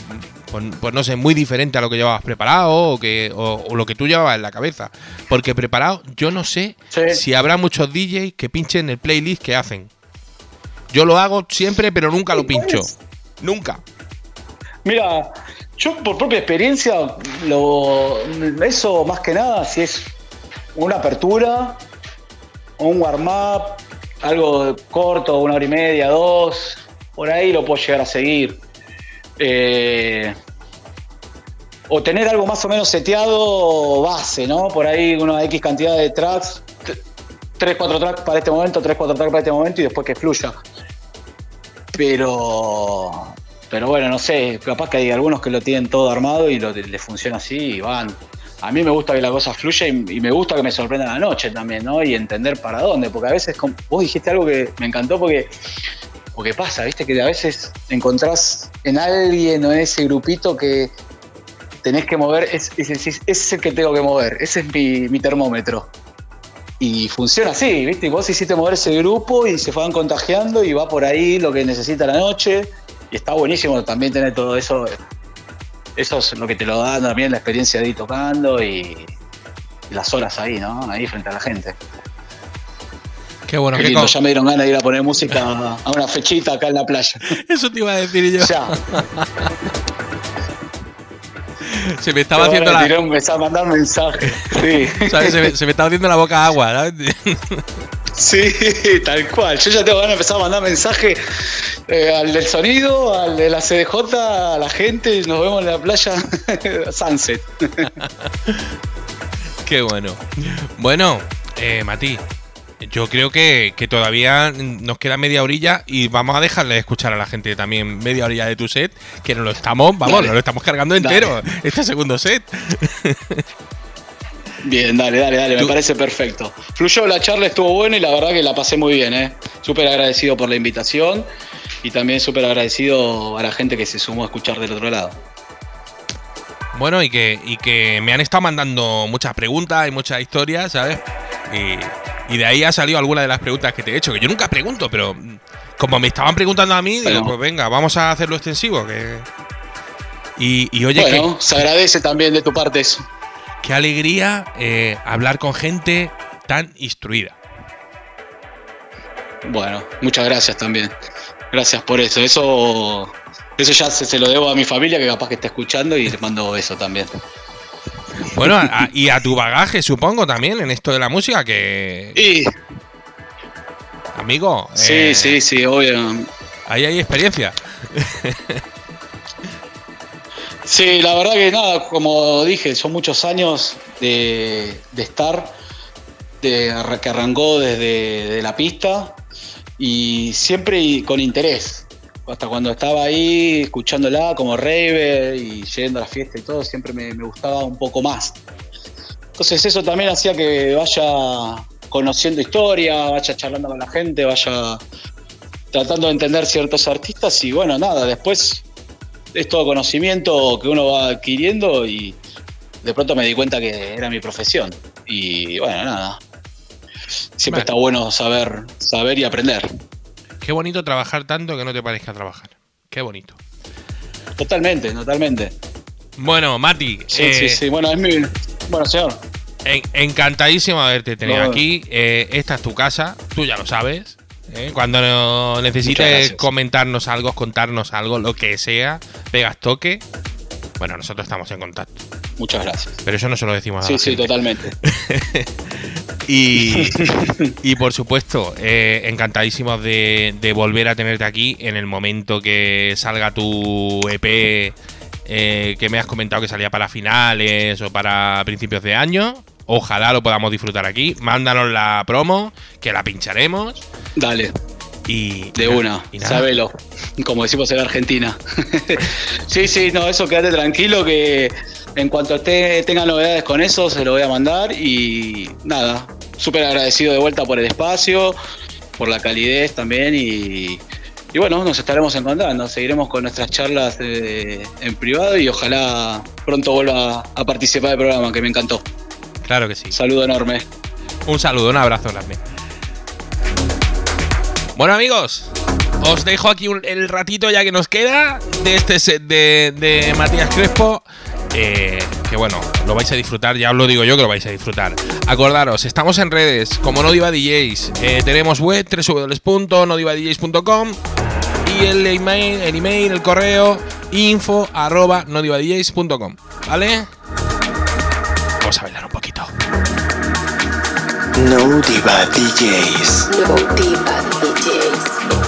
pues, pues no sé, muy diferente a lo que llevabas preparado o, que, o, o lo que tú llevabas en la cabeza. Porque preparado, yo no sé Sí. si habrá muchos DJs que pinchen el playlist que hacen. Yo lo hago siempre, pero nunca lo pincho. Nunca. Mira, yo por propia experiencia, lo, eso más que nada, si es una apertura, un warm-up, algo corto, una hora y media, dos, por ahí lo puedo llegar a seguir. Eh, o tener algo más o menos seteado base, ¿no? Por ahí una X cantidad de tracks, 3, 4 tracks para este momento, 3, 4 tracks para este momento y después que fluya. Pero, pero bueno, no sé, capaz que hay algunos que lo tienen todo armado y lo, les funciona así y van. A mí me gusta que la cosa fluya y, y me gusta que me sorprenda la noche también, ¿no? Y entender para dónde, porque a veces, como- vos dijiste algo que me encantó porque, porque pasa, ¿viste? Que a veces encontrás en alguien o en ese grupito que tenés que mover, es, es, es- el que tengo que mover, ese es mi, termómetro. Y funciona así, ¿viste? Vos hiciste mover ese grupo y se van contagiando y va por ahí lo que necesita la noche. Y está buenísimo también tener todo eso. Eso es lo que te lo da también la experiencia de ir tocando y, y las horas ahí, ¿no? Ahí frente a la gente. Qué bueno, Qué lindo, ya me dieron ganas de ir a poner música a una fechita acá en la playa. Eso te iba a decir yo. Ya. Se me estaba haciendo la, mandar mensajes. Sí. Se, me, se me estaba haciendo la boca agua, ¿sabes? Sí, tal cual. Yo ya tengo ganas de empezar a mandar mensaje eh, al del sonido, al de la CDJ, a la gente. y Nos vemos en la playa Sunset. Qué bueno. Bueno, eh, Mati, yo creo que, que todavía nos queda media orilla y vamos a dejarle escuchar a la gente también media orilla de tu set, que nos lo estamos, vamos, Dale. nos lo estamos cargando entero, este segundo set. Bien, dale, dale, dale. Me parece perfecto. Fluyó, la charla estuvo buena y la verdad que la pasé muy bien, ¿eh? Súper agradecido por la invitación y también súper agradecido a la gente que se sumó a escuchar del otro lado. Bueno, y que, y que me han estado mandando muchas preguntas y muchas historias, ¿sabes? Y, y de ahí ha salido alguna de las preguntas que te he hecho, que yo nunca pregunto, pero como me estaban preguntando a mí, digo, pues venga, vamos a hacerlo extensivo. Que... Y, y oye, bueno, se agradece también de tu parte eso. Qué alegría eh, hablar con gente tan instruida. Bueno, muchas gracias también. Gracias por eso. Eso, eso ya se, se lo debo a mi familia que capaz que está escuchando y les mando eso también. Bueno, a- y a tu bagaje, supongo, también en esto de la música, que, Y amigo, sí, eh, sí, sí, obvio. ahí hay experiencia. Sí, la verdad que nada, como dije, son muchos años de, estar, de, que arrancó desde de la pista y siempre con interés. Hasta cuando estaba ahí escuchándola como raver y yendo a la fiesta y todo, siempre me, me gustaba un poco más. Entonces eso también hacía que vaya conociendo historia, vaya charlando con la gente, vaya tratando de entender ciertos artistas y bueno, nada, después es todo conocimiento que uno va adquiriendo y de pronto me di cuenta que era mi profesión. Y bueno, nada. Siempre Vale. está bueno saber, saber y aprender. Qué bonito trabajar tanto que no te parezca trabajar. Qué bonito. Totalmente, totalmente. Bueno, Mati, Sí, eh, sí, sí. Bueno, es mi. Bueno, señor. en- encantadísimo de haberte tenido No. aquí. Eh, esta es tu casa, tú ya lo sabes. ¿Eh? Cuando necesites comentarnos algo, contarnos algo, lo que sea, pegas toque. Bueno, nosotros estamos en contacto. Muchas gracias. Pero eso no se lo decimos a Sí, la sí, gente. totalmente. Y, y por supuesto, eh, encantadísimos de, de volver a tenerte aquí en el momento que salga tu EP eh, que me has comentado que salía para finales o para principios de año. Ojalá lo podamos disfrutar aquí. Mándanos la promo, que la pincharemos. Dale, Y, de una. y. Sabelo. Como decimos en Argentina. sí, sí, no, eso quédate tranquilo que En cuanto esté, tenga novedades con eso, se lo voy a mandar y nada, súper agradecido de vuelta por el espacio, por la calidez también y, y bueno, nos estaremos encontrando, seguiremos con nuestras charlas eh, en privado y ojalá pronto vuelva a participar del programa, que me encantó. Claro que sí. Saludo enorme. Un saludo, un abrazo grande. Bueno amigos, os dejo aquí un- el ratito ya que nos queda de este set de, de Matías Crespo. eh, que bueno, lo vais a disfrutar, ya os lo digo yo que lo vais a disfrutar. Acordaros, estamos en redes como No Diva DJs. eh, tenemos web www.nodivadjs.com y el email, el email, el correo info arroba nodivadjs.com. ¿Vale? Vamos a bailar un poquito. No Diva DJs. No Diva DJs.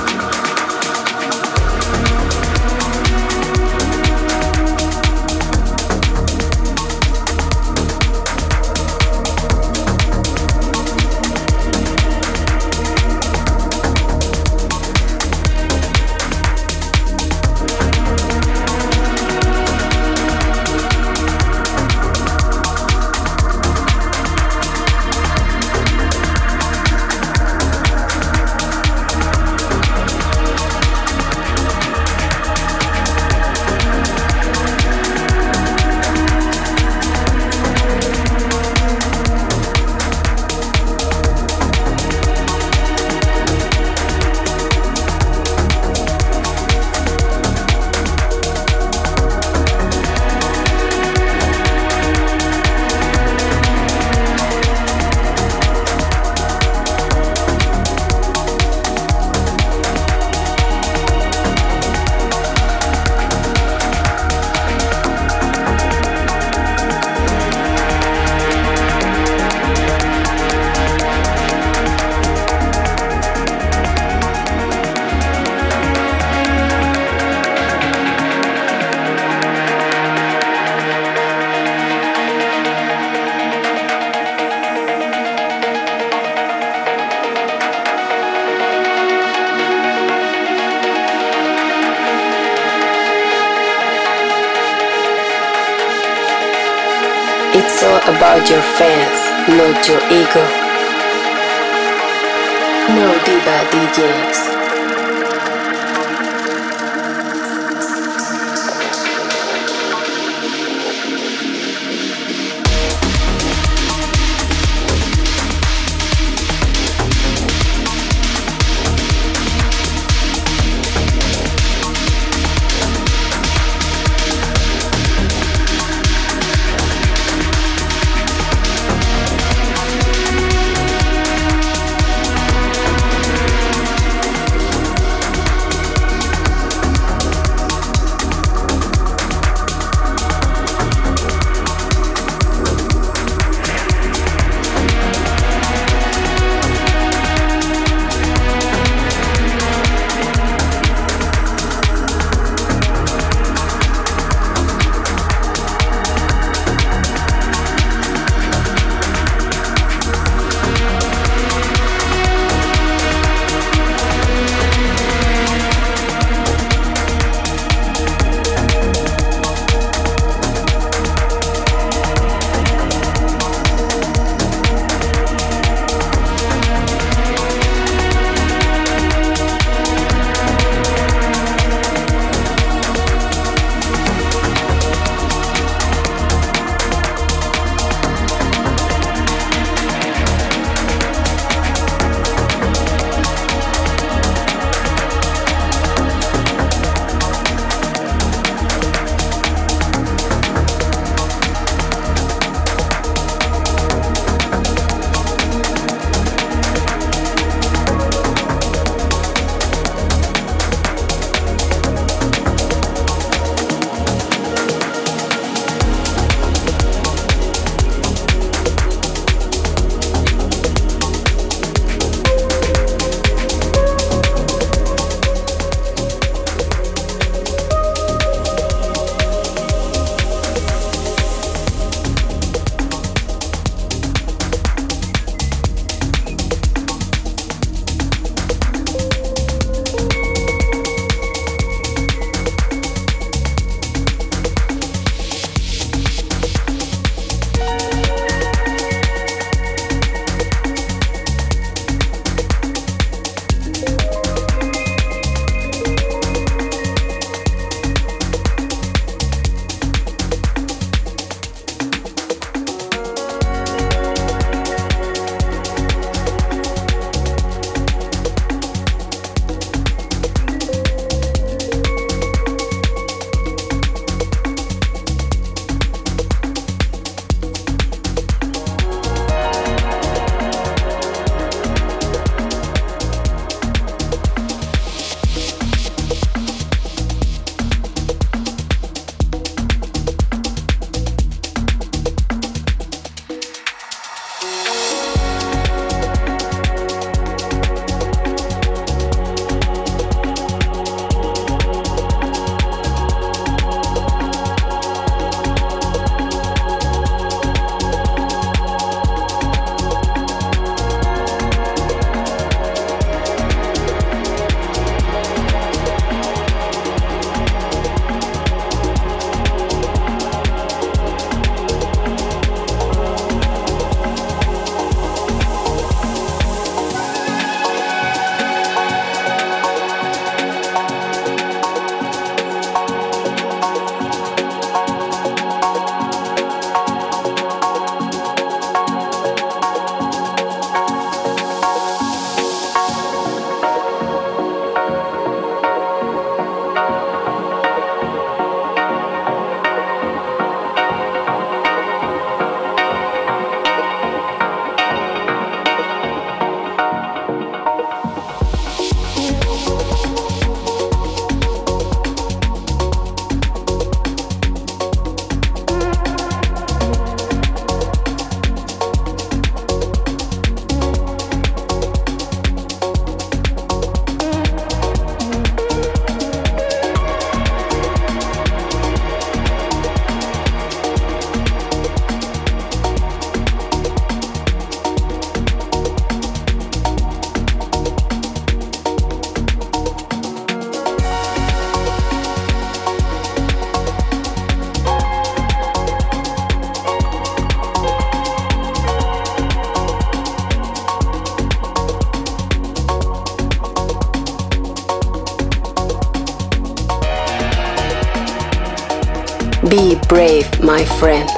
Be brave, my friend.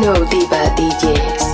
No Diva DJs.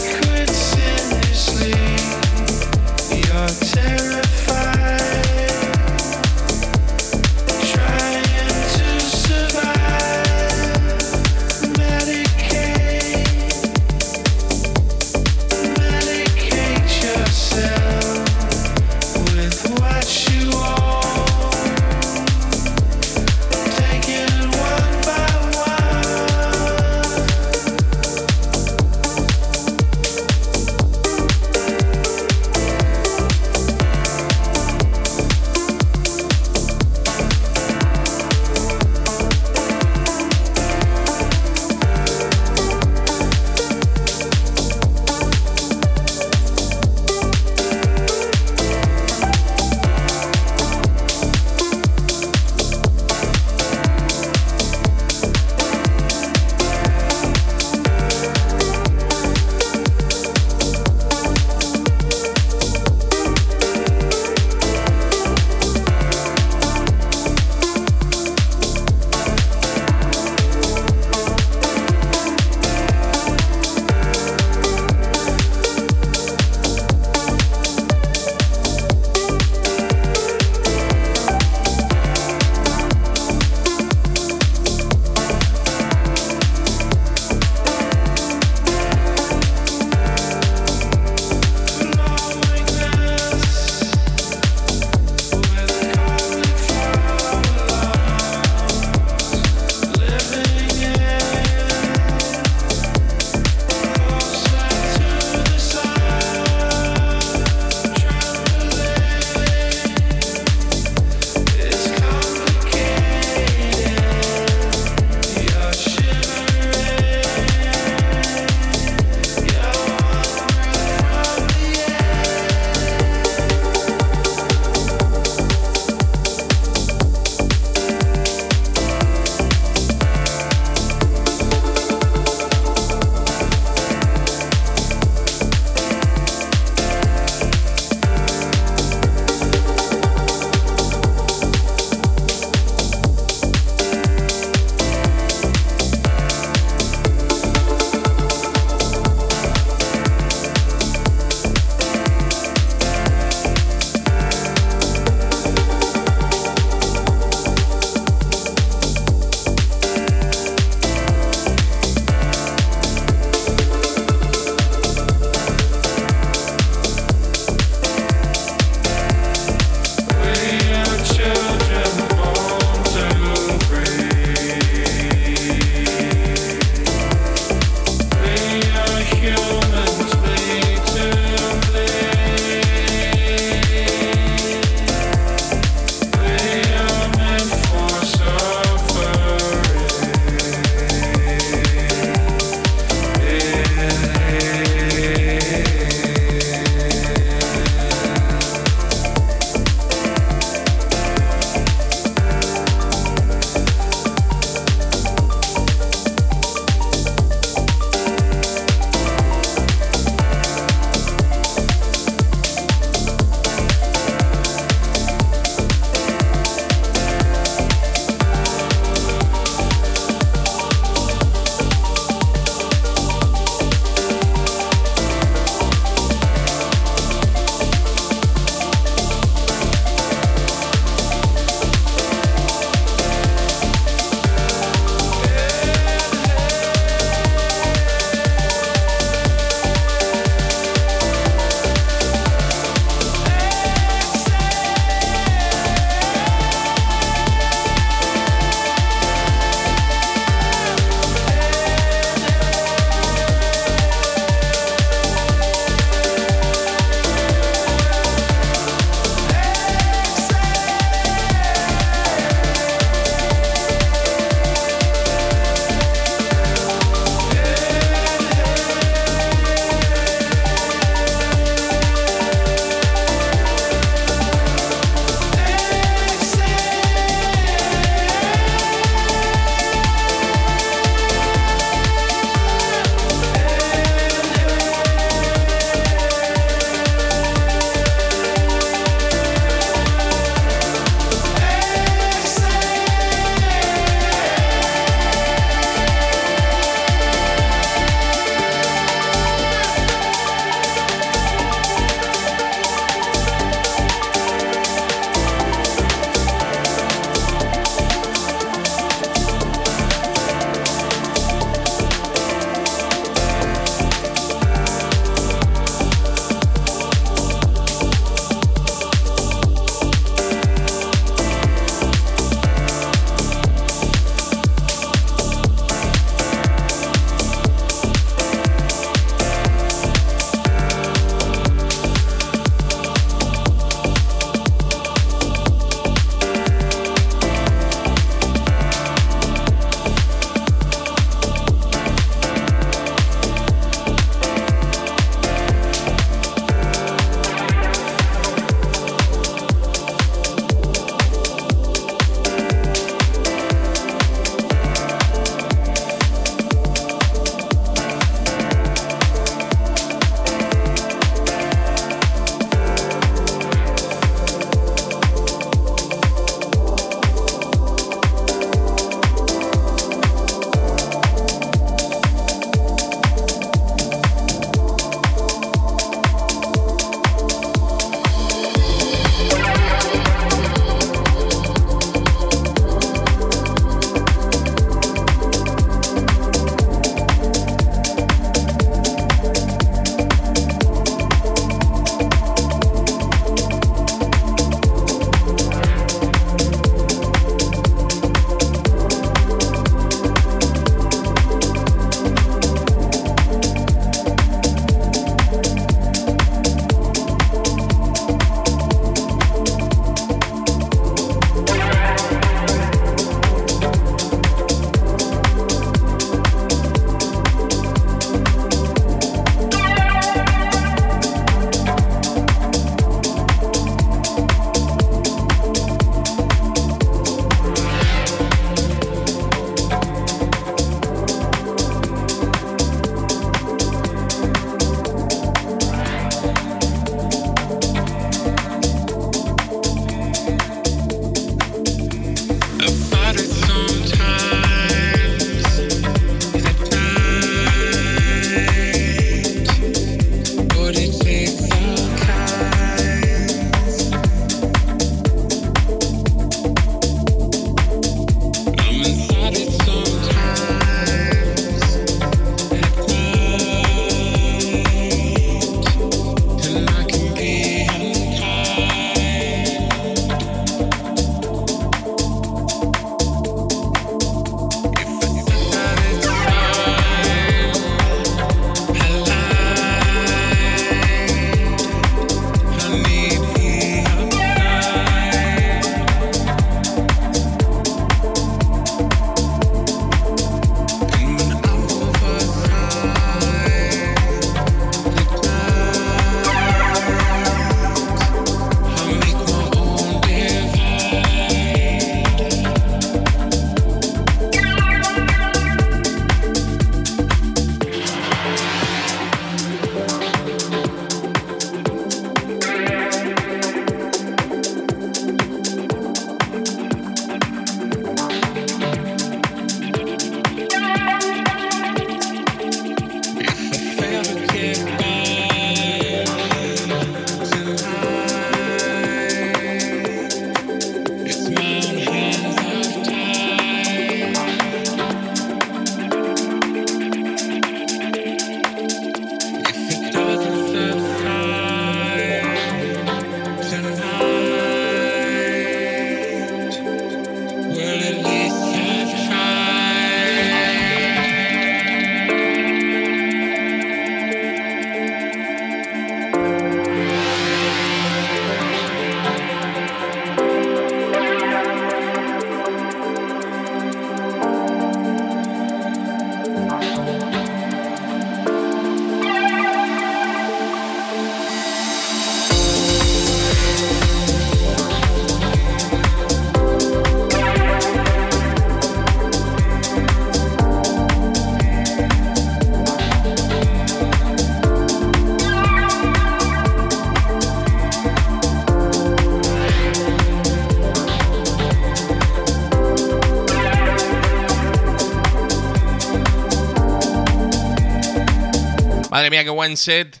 Mía, qué buen set.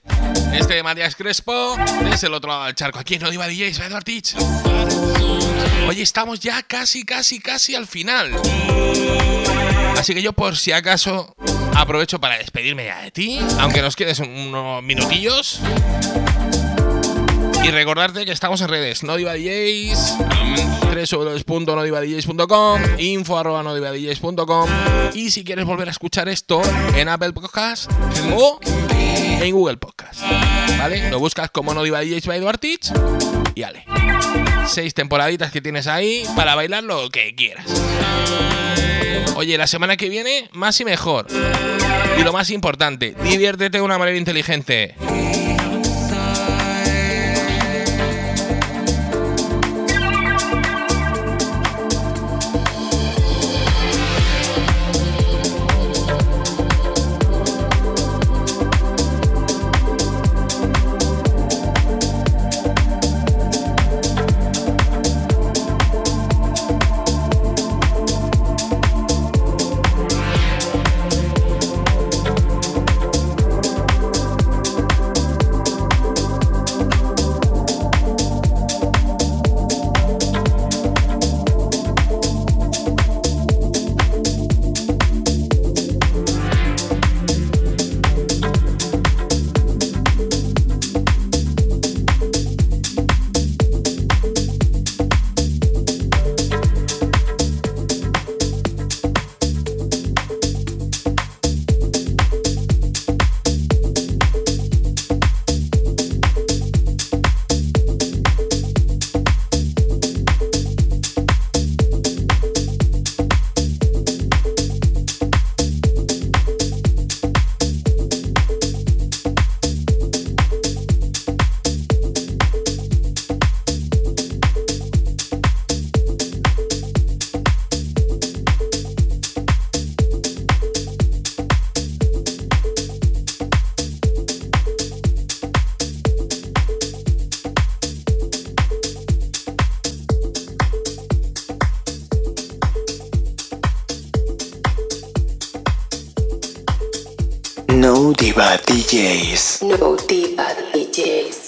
Este de Matías Crespo. Es el otro lado del charco. Aquí en Odiva DJs, Edward Teach. Oye, estamos ya casi, casi, casi al final. Así que yo, por si acaso, aprovecho para despedirme ya de ti. Aunque nos quedes unos minutillos. Y recordarte que estamos en redes, no DJs, www.nodivadjs.com, info arroba nodivadjs.com y si quieres volver a escuchar esto en Apple Podcast o en Google Podcast, ¿vale? Lo buscas como No Diva DJs by Eduard Teach y ale. Seis temporaditas que tienes ahí para bailar lo que quieras. Oye, la semana que viene, más y mejor. Y lo más importante, diviértete de una manera inteligente. No Diva DJs. No Diva DJs.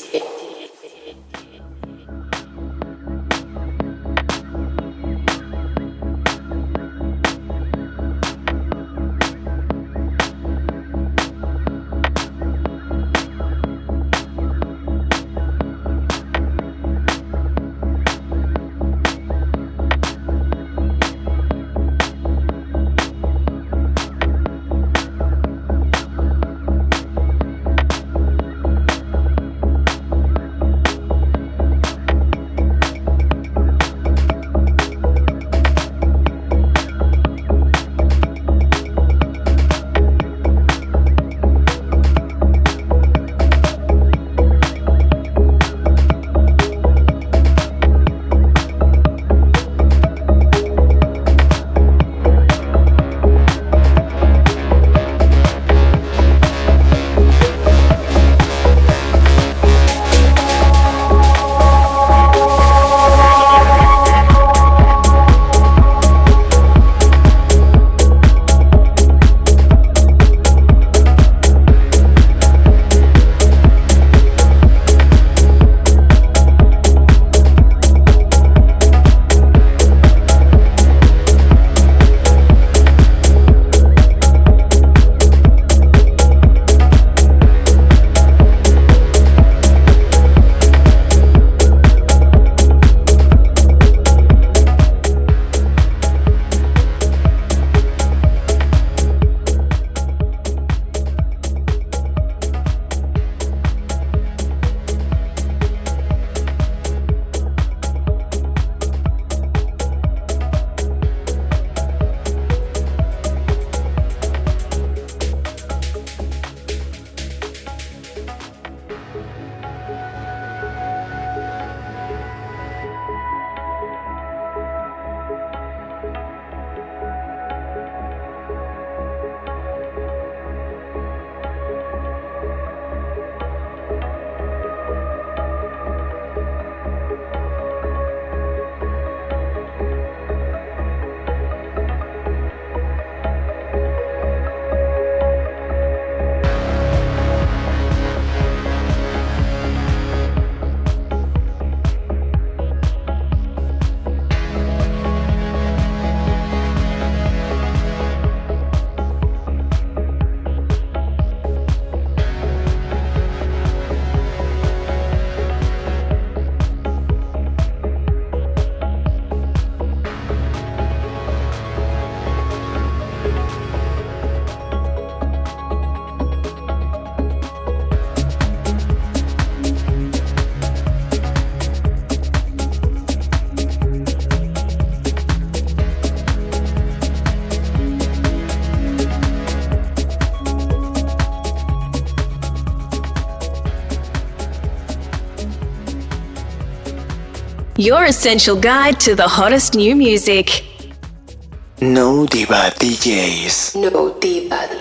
Your essential guide to the hottest new music. No Diva DJs. No Diva DJs.